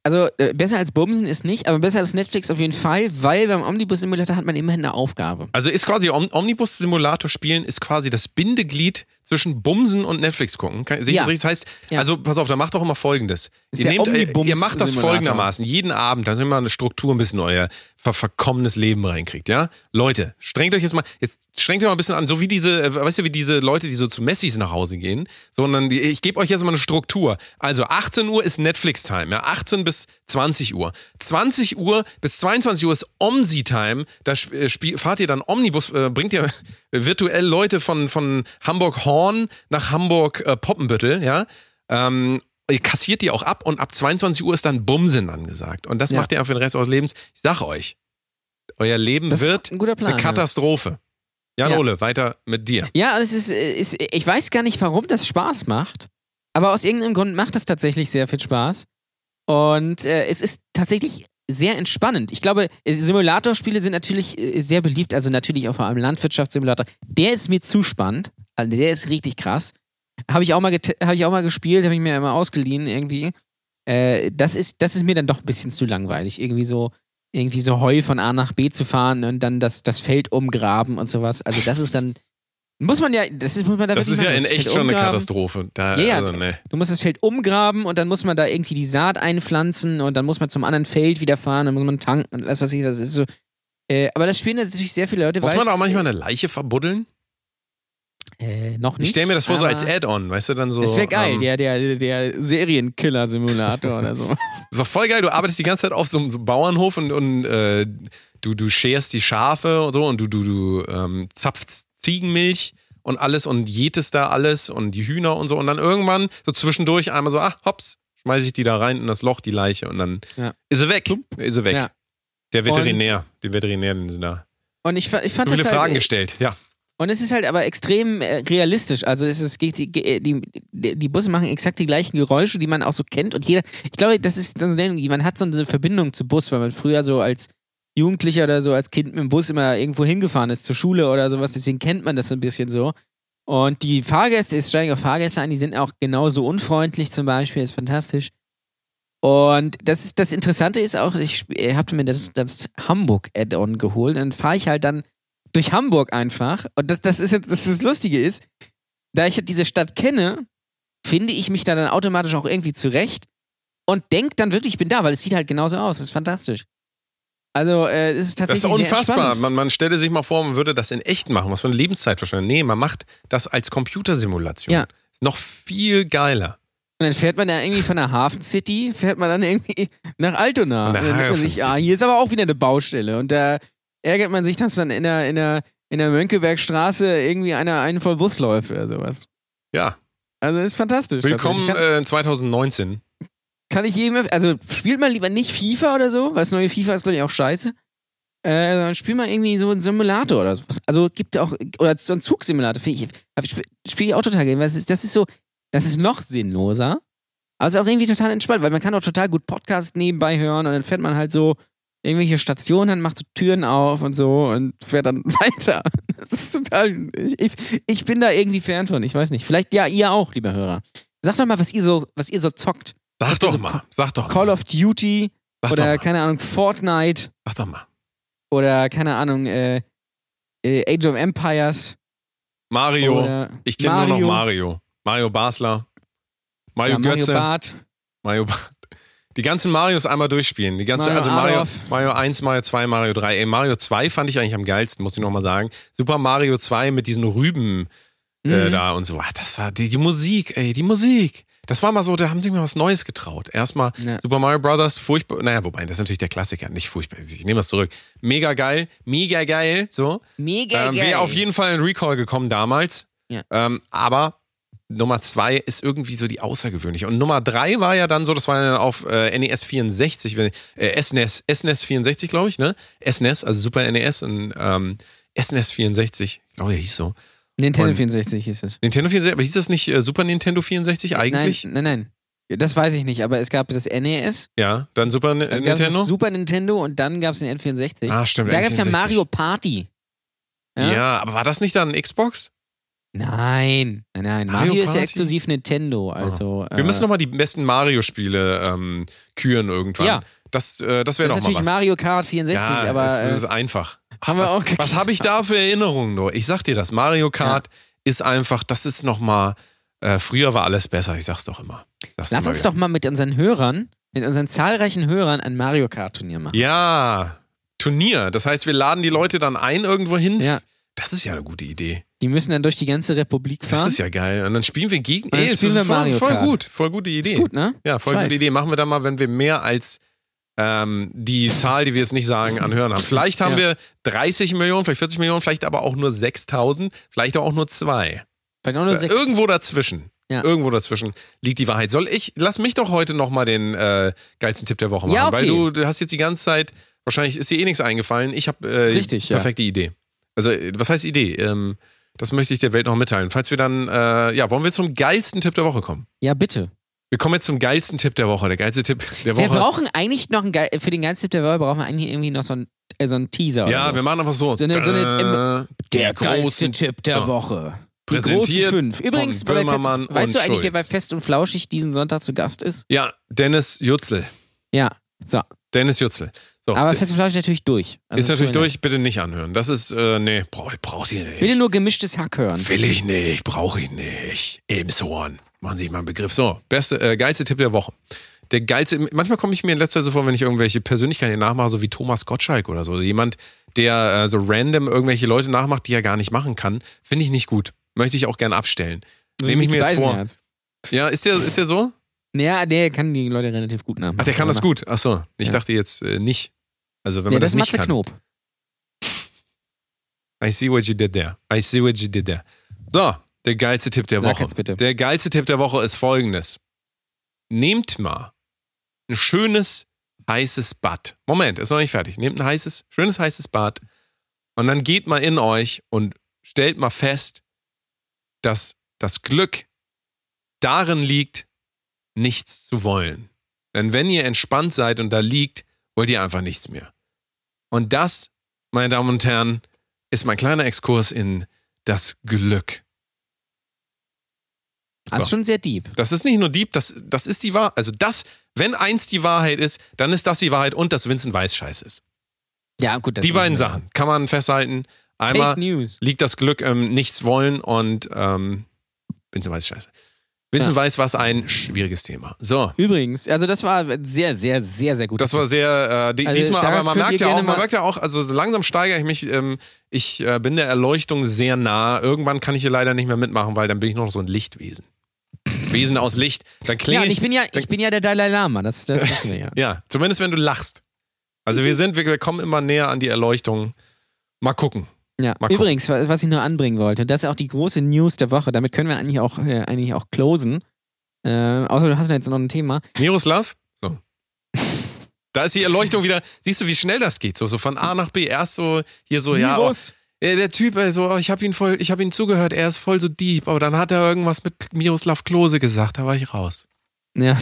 Also äh, besser als Bumsen ist nicht, aber besser als Netflix auf jeden Fall, weil beim Omnibus-Simulator hat man immerhin eine Aufgabe. Also ist quasi Om Omnibus-Simulator spielen ist quasi das Bindeglied zwischen Bumsen und Netflix gucken. Kann- Sehe ich Ja. das richtig? Das heißt, Ja. also pass auf, da macht doch immer folgendes. Ihr, nehmt, äh, ihr macht das Simulator. folgendermaßen. Jeden Abend, dass ihr mal eine Struktur ein bisschen in euer ver verkommenes Leben reinkriegt, ja? Leute, strengt euch jetzt mal, jetzt strengt euch mal ein bisschen an, so wie diese, äh, weißt du, wie diese Leute, die so zu Messis nach Hause gehen, sondern die, ich gebe euch jetzt mal eine Struktur. Also 18 Uhr ist Netflix-Time, ja? 18 bis 20 Uhr. 20 Uhr bis 22 Uhr ist Omsi-Time, da äh, fahrt ihr dann Omnibus, äh, bringt ihr, virtuell Leute von, von Hamburg Horn nach Hamburg äh, Poppenbüttel, ja. Ähm, ihr kassiert die auch ab und ab 22 Uhr ist dann Bumsen angesagt. Und das Ja. macht ihr für den Rest eures Lebens. Ich sag euch, euer Leben Das wird ein guter Plan, eine. Katastrophe. Jan Ja. Ole, weiter mit dir. Ja, und es ist, ist, ich weiß gar nicht, warum das Spaß macht, aber aus irgendeinem Grund macht das tatsächlich sehr viel Spaß. Und äh, es ist tatsächlich sehr entspannend. Ich glaube, äh, Simulatorspiele sind natürlich äh, sehr beliebt, also natürlich auch vor allem Landwirtschaftssimulator. Der ist mir zu spannend, also der ist richtig krass. Habe ich auch mal habe ich auch mal gespielt, habe ich mir immer ausgeliehen irgendwie. Äh, das ist das ist mir dann doch ein bisschen zu langweilig, irgendwie so irgendwie so Heu von A nach B zu fahren und dann das, das Feld umgraben und sowas. Also das ist dann muss man ja, das ist, muss man da Das ist ja in das echt schon eine umgraben. Katastrophe. Da, Ja, ja. also, nee. Du musst das Feld umgraben und dann muss man da irgendwie die Saat einpflanzen und dann muss man zum anderen Feld wieder fahren, dann muss man tanken und was weiß ich, was ist so. Äh, aber das spielen natürlich sehr viele Leute. Muss man auch manchmal eine Leiche verbuddeln? Äh, noch nicht. Ich stelle mir das vor so als Add-on, weißt du, dann so. Das wäre geil, ähm, der, der, der Serienkiller-Simulator oder so. <laughs> Ist doch voll geil, du arbeitest die ganze Zeit auf so, einem- so Bauernhof und, und äh, du, du scherst die Schafe und so und du, du, du ähm, zapfst Ziegenmilch und alles und jätest da alles und die Hühner und so und dann irgendwann so zwischendurch einmal so, ach, hops, schmeiße ich die da rein in das Loch, die Leiche und dann Ja. ist sie weg. Ist sie weg. Ja. Der Veterinär, die Veterinärin sind da. Und ich, ich fand viele das halt, Fragen gestellt, ja. Und es ist halt aber extrem äh, realistisch. Also es ist, geht- die, die, die, Busse machen exakt die gleichen Geräusche, die man auch so kennt. Und jeder, ich glaube, das ist man hat so eine Verbindung zu Bus, weil man früher so als Jugendlicher oder so als Kind mit dem Bus immer irgendwo hingefahren ist, zur Schule oder sowas. Deswegen kennt man das so ein bisschen so. Und die Fahrgäste, es steigen auch Fahrgäste ein, die sind auch genauso unfreundlich zum Beispiel, ist fantastisch. Und das, ist, das Interessante ist auch, ich habe mir das, das Hamburg-Add-on geholt. Dann fahre ich halt dann durch Hamburg einfach. Und das, das ist jetzt, das, das Lustige ist, da ich diese Stadt kenne, finde ich mich da dann automatisch auch irgendwie zurecht und denke dann wirklich, ich bin da, weil es sieht halt genauso aus. Das ist fantastisch. Also, äh, es ist Das tatsächlich ist sehr unfassbar. Man, man stelle sich mal vor, man würde das in echt machen. Was für eine Lebenszeit wahrscheinlich. Nee, man macht das als Computersimulation. Ja. Ist noch viel geiler. Und dann fährt man da irgendwie von der Hafen City, fährt man dann irgendwie nach Altona. Und dann denkt man sich, ah, hier ist aber auch wieder eine Baustelle. Und da ärgert man sich, dass dann in der, in der, in der Mönckebergstraße irgendwie einer einen voll Bus läuft oder sowas. Ja. Also ist fantastisch. Willkommen äh, in 2019. Kann, ich jedem, also spielt mal lieber nicht FIFA oder so, weil das neue FIFA ist, glaube ich, auch scheiße. Äh, sondern spiel mal irgendwie so einen Simulator oder sowas. Also gibt auch, oder so einen Zugsimulator, finde ich, spiele ich auch total gerne, weil das ist, das ist so, das ist noch sinnloser, aber es ist auch irgendwie total entspannt, weil man kann auch total gut Podcast nebenbei hören und dann fährt man halt so irgendwelche Stationen, macht so Türen auf und so und fährt dann <laughs> weiter. Das ist total, ich, ich, ich bin da irgendwie fern von, ich weiß nicht. Vielleicht ja, ihr auch, lieber Hörer. Sagt doch mal, was ihr so, was ihr so zockt. Sag doch so mal. Sag doch Call mal. of Duty Sag oder keine Ahnung, Fortnite Sag doch mal. oder keine Ahnung, äh, äh, Age of Empires. Mario. Ich kenne nur noch Mario. Mario. Mario Basler. Mario ja, Mario Götze. Bart. Mario Bart. Die ganzen Marios einmal durchspielen. Die ganze, Mario also Mario, Adolf. Mario 1, Mario 2, Mario 3. Ey, Mario 2 fand ich eigentlich am geilsten, muss ich nochmal sagen. Super Mario 2 mit diesen Rüben äh, Mhm. da und so. Ah, Das war die, die Musik, ey, die Musik. Das war mal so, da haben sie mir was Neues getraut. Erstmal Ja. Super Mario Brothers, furchtbar. Naja, wobei, das ist natürlich der Klassiker, nicht furchtbar. Ich nehme das zurück. Mega geil, mega geil, so. Mega Ähm, geil. Wäre auf jeden Fall ein Recall gekommen damals. Ja. Ähm, aber Nummer zwei ist irgendwie so die außergewöhnliche. Und Nummer drei war ja dann so, das war dann auf äh, NES 64, wenn- äh, SNES, SNES 64, glaube ich, ne? SNES, also Super NES und ähm, SNES 64, ich glaube, der hieß so. Nintendo Und- 64 hieß es. Nintendo 64, aber hieß das nicht äh, Super Nintendo 64 eigentlich? Nein, nein, nein. Das weiß ich nicht, aber es gab das NES, Ja, dann Super dann Nintendo? das Super Nintendo und dann gab es den N64. ah, stimmt. da gab es ja N64. Mario Party. Ja? aber war das nicht dann Xbox? Nein, nein, nein. Mario Mario ist ja exklusiv Nintendo. Also, Wir äh, müssen nochmal die besten Mario-Spiele ähm, küren irgendwann. Ja. Das, äh, das wäre das doch ist mal natürlich was. Mario Kart 64, ja, aber es ist äh, einfach. Haben wir was, auch geklärt. was habe ich da für Erinnerungen nur? Ich sag dir das, Mario Kart ist einfach, das ist nochmal, äh, früher war alles besser, ich sag's doch immer. Sag's lass uns wieder. doch mal mit unseren Hörern, mit unseren zahlreichen Hörern ein Mario Kart Turnier machen. Ja, Turnier. Das heißt, wir laden die Leute dann ein irgendwo hin. Ja. Das ist ja eine gute Idee. Die müssen dann durch die ganze Republik fahren. Das ist ja geil. Und dann spielen wir gegen. Ey, spielen ist wir voll, Mario voll Kart. gut. Voll gute Idee. Ist gut, ne? Ja, voll Ich gute weiß. Idee. Machen wir dann mal, wenn wir mehr als ähm, die Zahl, die wir jetzt nicht sagen, an Hörern haben. Vielleicht haben Ja. wir 30 Millionen, vielleicht 40 Millionen, vielleicht aber auch nur 6000, vielleicht auch nur zwei. Vielleicht auch nur Äh, sechs. Irgendwo dazwischen. Ja. Irgendwo dazwischen liegt die Wahrheit. Soll ich, lass mich doch heute nochmal den äh, geilsten Tipp der Woche machen, Ja, okay. weil du, du hast jetzt die ganze Zeit, wahrscheinlich ist dir eh nichts eingefallen. Ich habe äh, richtig, ja. perfekte Idee. Also, äh, was heißt Idee? Ähm, das möchte ich der Welt noch mitteilen. Falls wir dann, äh, ja, wollen wir zum geilsten Tipp der Woche kommen? Ja, bitte. Wir kommen jetzt zum geilsten Tipp der Woche. Der geilste Tipp der Wir Woche. brauchen eigentlich noch einen geil, für den ganzen Tipp der Woche brauchen wir eigentlich irgendwie noch so einen, äh, so einen Teaser. ja, so. wir machen einfach so. So eine- so eine- Äh, der die geilste Tipp der Ja. Woche. Die Präsentiert großen fünf. Übrigens, von bei Fest, Böhmermann weißt du eigentlich, wer bei Schulz. Fest und Flauschig diesen Sonntag zu Gast ist? Ja, Dennis Jutzel. Ja, so. Dennis Jutzel. So, Aber Fest und Flauschig natürlich durch. Also, ist natürlich durch, bitte nicht anhören. Das ist, äh, nee, brauch, braucht ihr nicht. Bitte nur gemischtes Hack hören. Will ich nicht, brauche ich nicht. Ebenshorn. Machen Sie sich mal einen Begriff. So, beste, äh, geilste Tipp der Woche. Der geilste, manchmal komme ich mir in letzter Zeit so vor, wenn ich irgendwelche Persönlichkeiten nachmache, so wie Thomas Gottschalk oder so. Jemand, der äh, so random irgendwelche Leute nachmacht, die er gar nicht machen kann, finde ich nicht gut. Möchte ich auch gern abstellen. So Nehme ich mir jetzt vor. Ja, ist der, ist der so? Ja, der kann die Leute relativ gut nachmachen. Ach, der kann das gut. Ach so, ich Ja. dachte jetzt äh, nicht. Also wenn Ja, man das das, ist nicht Matze kann. Knob. I see what you did there. I see what you did there. So, der geilste Tipp der Sag Woche. jetzt bitte. Der geilste Tipp der Woche ist folgendes. Nehmt mal ein schönes, heißes Bad. Moment, ist noch nicht fertig. Nehmt ein heißes, schönes, heißes Bad und dann geht mal in euch und stellt mal fest, dass das Glück darin liegt, nichts zu wollen. Denn wenn ihr entspannt seid und da liegt, wollt ihr einfach nichts mehr. Und das, meine Damen und Herren, ist mein kleiner Exkurs in das Glück. Das ist schon sehr deep. Das ist nicht nur Dieb, das, das ist die Wahrheit. Also das, wenn eins die Wahrheit ist, dann ist das die Wahrheit und dass Vincent Weiss scheiße ist. Ja, gut. das die beiden Sachen kann man festhalten. Einmal liegt das Glück im Nichts wollen und ähm, Vincent Weiss scheiße. Vincent Weiss war es ein schwieriges Thema. So. Übrigens, also das war sehr, sehr, sehr, sehr gut. Das war sehr, äh, die, Also diesmal, aber man merkt ja auch, man merkt ja auch, also so langsam steigere ich mich, ähm, ich äh, bin der Erleuchtung sehr nah. Irgendwann kann ich hier leider nicht mehr mitmachen, weil dann bin ich noch so ein Lichtwesen. Wesen aus Licht. Dann ja, klinge und ich, ich bin ja, ich bin ja der Dalai Lama, das, das wissen wir ja. <laughs> Ja, zumindest wenn du lachst. Also wir sind, wir, wir kommen immer näher an die Erleuchtung. Mal gucken. Ja, Mal gucken. übrigens, wa- was ich nur anbringen wollte, das ist auch die große News der Woche, damit können wir eigentlich auch, äh, eigentlich auch closen. Äh, außer du hast jetzt noch ein Thema. Miroslav? So. Da ist die Erleuchtung wieder. Siehst du, wie schnell das geht? So, so von A nach B. Erst so hier so, ja. Oh, Miros. ja, der Typ, also, oh, ich habe ihn voll, ich habe ihn zugehört, er ist voll so deep, aber dann hat er irgendwas mit Miroslav Klose gesagt, da war ich raus. Ja.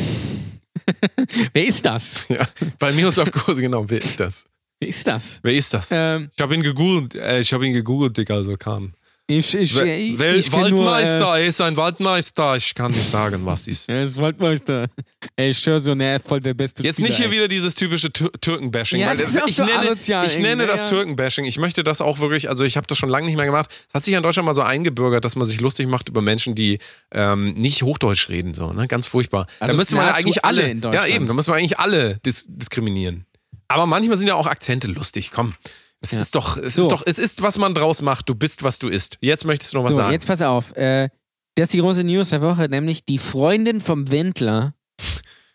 <laughs> Wer ist das? <laughs> Ja, bei Miroslav Klose, genau, wer ist das? Wer ist das? Wer ist das? Ähm, Ich habe ihn gegoogelt, äh, ich habe ihn gegoogelt, Digga, so kam. Ich, ich, Wel- ich, Wel- ich kenn nur, Waldmeister, äh, er ist ein Waldmeister, ich kann nicht sagen, was ist. er ist Waldmeister. Er ist schon so ne, voll der beste Jetzt Spieler, nicht hier ey. wieder dieses typische Tür Türkenbashing. Ja, weil das ich so nenne, asozial ich nenne ne? das Ja. Türkenbashing. Ich möchte das auch wirklich, also ich habe das schon lange nicht mehr gemacht. Es hat sich ja in Deutschland mal so eingebürgert, dass man sich lustig macht über Menschen, die ähm, nicht Hochdeutsch reden. So, ne? Ganz furchtbar. Also da müsste man ja eigentlich alle alle, in ja Deutschland. eben, da müssen wir eigentlich alle dis diskriminieren. Aber manchmal sind ja auch Akzente lustig. Komm. Es Ja. ist doch, es So. ist doch, es ist, was man draus macht. Du bist, was du isst. Jetzt möchtest du noch was So, sagen. jetzt pass auf. Äh, das ist die große News der Woche, nämlich die Freundin vom Wendler,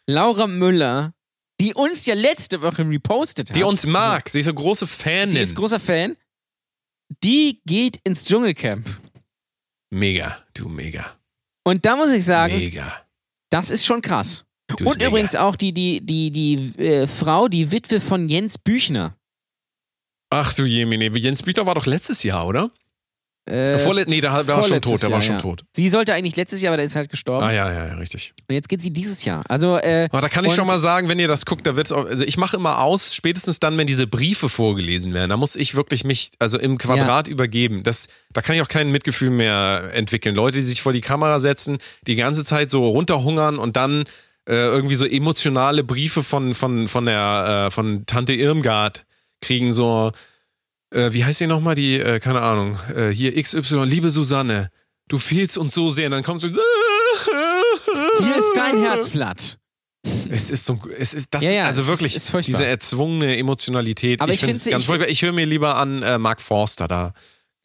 Laura Müller, die uns ja letzte Woche repostet hat. die uns mag. Sie ist eine große Fanin. Sie ist großer Fan. Die geht ins Dschungelcamp. mega, du mega. Und da muss ich sagen, Mega. das ist schon krass. Du Und mega. übrigens auch die, die, die, die äh, Frau, die Witwe von Jens Büchner. Ach du Jemine, Jens Büchner war doch letztes Jahr, oder? Äh, Vorlet nee, der, der war schon tot, der war Jahr, schon ja. tot. Sie sollte eigentlich letztes Jahr, aber der ist halt gestorben. Ah ja, ja, ja, richtig. Und jetzt geht sie dieses Jahr. Also, äh, Aber da kann ich schon mal sagen, wenn ihr das guckt, da wird's auch, also ich mache immer aus, spätestens dann, wenn diese Briefe vorgelesen werden, da muss ich wirklich mich, also im Quadrat übergeben. Das, da kann ich auch kein Mitgefühl mehr entwickeln. Leute, die sich vor die Kamera setzen, die ganze Zeit so runterhungern und dann äh, irgendwie so emotionale Briefe von, von, von der, äh, von Tante Irmgard kriegen, so, äh, wie heißt die nochmal, die, äh, keine Ahnung, äh, hier XY, liebe Susanne, du fehlst uns so sehr, und dann kommst du, <laughs> hier ist dein Herzblatt. Es ist so, es ist das, Ja, ja, also es wirklich, ist furchtbar. diese erzwungene Emotionalität. Aber ich find's find's- ganz ich- furchtbar. Ich höre mir lieber an äh, Mark Forster da.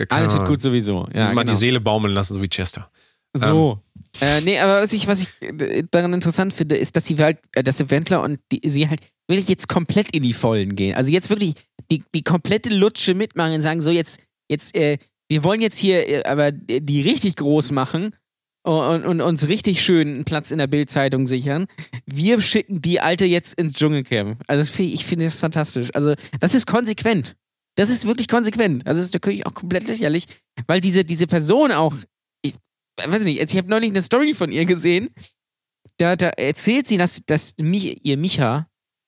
Alles wird gut sowieso. Ja, mal genau. die Seele baumeln lassen, so wie Chester. So. Äh, nee, aber was ich, was ich äh, daran interessant finde, ist, dass sie halt, äh, dass Wendler und die, sie halt will ich jetzt komplett in die Vollen gehen. Also jetzt wirklich die, die komplette Lutsche mitmachen und sagen, so jetzt, jetzt, äh, wir wollen jetzt hier äh, aber die richtig groß machen und, und uns richtig schön einen Platz in der Bildzeitung sichern. Wir schicken die Alte jetzt ins Dschungelcamp. Also ich, finde das fantastisch. Also das ist konsequent. Das ist wirklich konsequent. Also das ist natürlich auch komplett lächerlich, weil diese, diese Person auch, ich weiß nicht, ich habe neulich eine Story von ihr gesehen. Da, da erzählt sie, dass, dass mich, ihr Micha,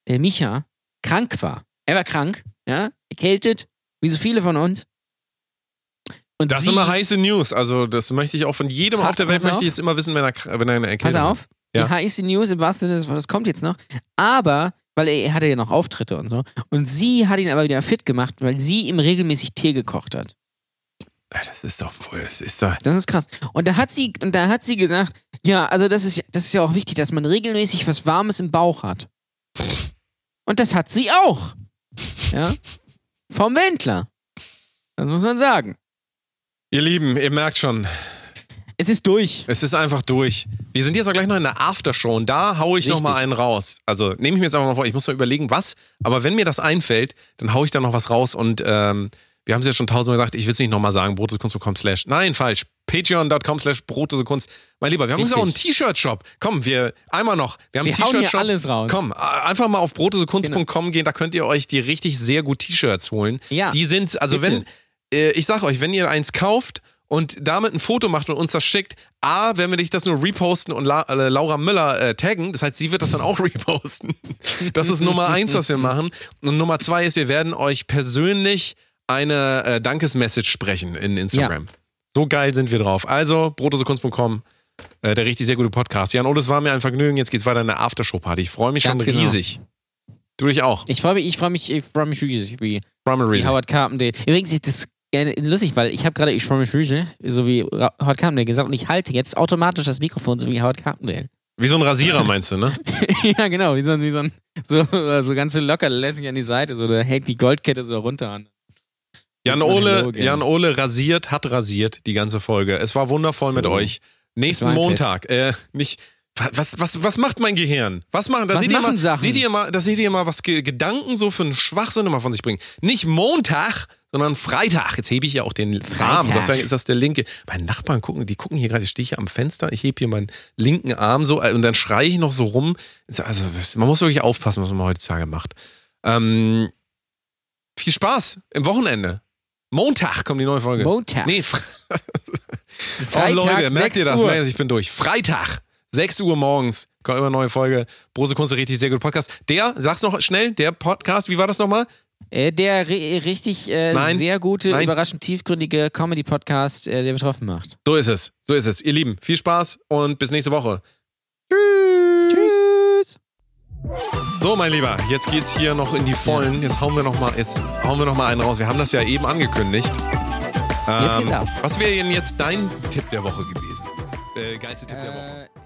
der Micha, krank war. Er war krank, ja, erkältet, wie so viele von uns. Und Das sind immer heiße News. Also, das möchte ich auch von jedem auf der Welt pass möchte auf. ich jetzt immer wissen, wenn er, wenn er eine Pass Erkältung auf, Ja. die heiße News im wahrsten Sinne des Wortes kommt jetzt noch. Aber, weil er, er hatte ja noch Auftritte und so. Und sie hat ihn aber wieder fit gemacht, weil sie ihm regelmäßig Tee gekocht hat. hat. Das ist doch wohl, das ist doch. Das ist krass. Und da hat sie, und da hat sie gesagt, ja, also das ist, ja- das ist ja auch wichtig, dass man regelmäßig was Warmes im Bauch hat. <laughs> Und das hat sie auch. Ja. Vom Wendler. Das muss man sagen. Ihr Lieben, ihr merkt schon, Es ist durch. es ist einfach durch. Wir sind jetzt auch gleich noch in der Aftershow und da haue ich noch Richtig. mal einen raus. Also nehme ich mir jetzt einfach mal vor, ich muss mal überlegen, was. Aber wenn mir das einfällt, dann haue ich da noch was raus und ähm, wir haben es ja schon tausendmal gesagt, ich will es nicht nochmal sagen, brotosekunst.com slash, nein, falsch, patreon.com slash brotosekunst. Mein Lieber, wir haben uns Richtig. auch einen T-Shirt-Shop. Komm, wir, einmal noch, wir haben Wir einen T-Shirt-Shop. alles raus. Komm, einfach mal auf brotosekunst.com gehen, da könnt ihr euch die richtig sehr gut T-Shirts holen. Ja, Die sind, also bitte. wenn, äh, ich sag euch, wenn ihr eins kauft und damit ein Foto macht und uns das schickt, A, werden wir dich das nur reposten und La äh, Laura Müller äh, taggen. Das heißt, sie wird das dann auch <laughs> reposten. Das ist Nummer eins, was wir machen. Und Nummer zwei ist, wir werden euch persönlich eine äh, Dankesmessage sprechen in Instagram. So geil sind wir drauf. Also, brotosekunst.com, äh, der richtig sehr gute Podcast. Jan, oh, das war mir ein Vergnügen. Jetzt geht's weiter in der Aftershow-Party. Ich freue mich Ganz schon genau. riesig. Du dich auch. Ich freue mich, ich freue mich, ich freue mich riesig, wie, wie Howard Carpendale. Übrigens, das ist gerne lustig, weil ich habe gerade, ich freue mich riesig, so wie Howard Carpendale gesagt und ich halte jetzt automatisch das Mikrofon so wie Howard Carpendale. Wie so ein Rasierer, meinst du, ne? <laughs> ja, genau, wie so, ein- wie so ein, so, so ganz locker lässt mich an die Seite, so, der hält die Goldkette so runter an. Jan Ole. Jan Ole rasiert, hat rasiert die ganze Folge. Es war wundervoll So. mit euch. Nächsten Montag, äh, nicht. Was, was, was macht mein Gehirn? Was machen? Da Was seht ihr machen mal, Sachen? seht ihr mal, da seht ihr mal, was Ge Gedanken so für einen Schwachsinn immer von sich bringen. Nicht Montag, sondern Freitag. Jetzt hebe ich ja auch den Arm. Gott sei Dank ist das der linke. Meine Nachbarn gucken, die gucken hier gerade, ich stehe hier am Fenster, ich hebe hier meinen linken Arm so äh, und dann schreie ich noch so rum. Also, man muss wirklich aufpassen, was man heutzutage macht. Ähm, viel Spaß im Wochenende. Montag kommt die neue Folge. Montag. Nee, Fre <laughs> Freitag, oh, Leute, merkt 6 ihr das? Uhr. Ich bin durch. Freitag, 6 Uhr morgens, kommt immer eine neue Folge. Brose Kunst, richtig sehr gute Podcast. Der, sag's noch schnell, der Podcast, wie war das nochmal? Äh, der ri- richtig äh, Nein. sehr gute, Nein. überraschend tiefgründige Comedy-Podcast, äh, der betroffen macht. So ist es. So ist es. Ihr Lieben, viel Spaß und bis nächste Woche. Tschüss. So, mein Lieber, jetzt geht's hier noch in die Vollen. Jetzt hauen wir noch mal, jetzt hauen wir noch mal einen raus. Wir haben das ja eben angekündigt. Ähm, Jetzt geht's ab. Was wäre denn jetzt dein Tipp der Woche gewesen? Äh, geilste Tipp der Woche. Äh,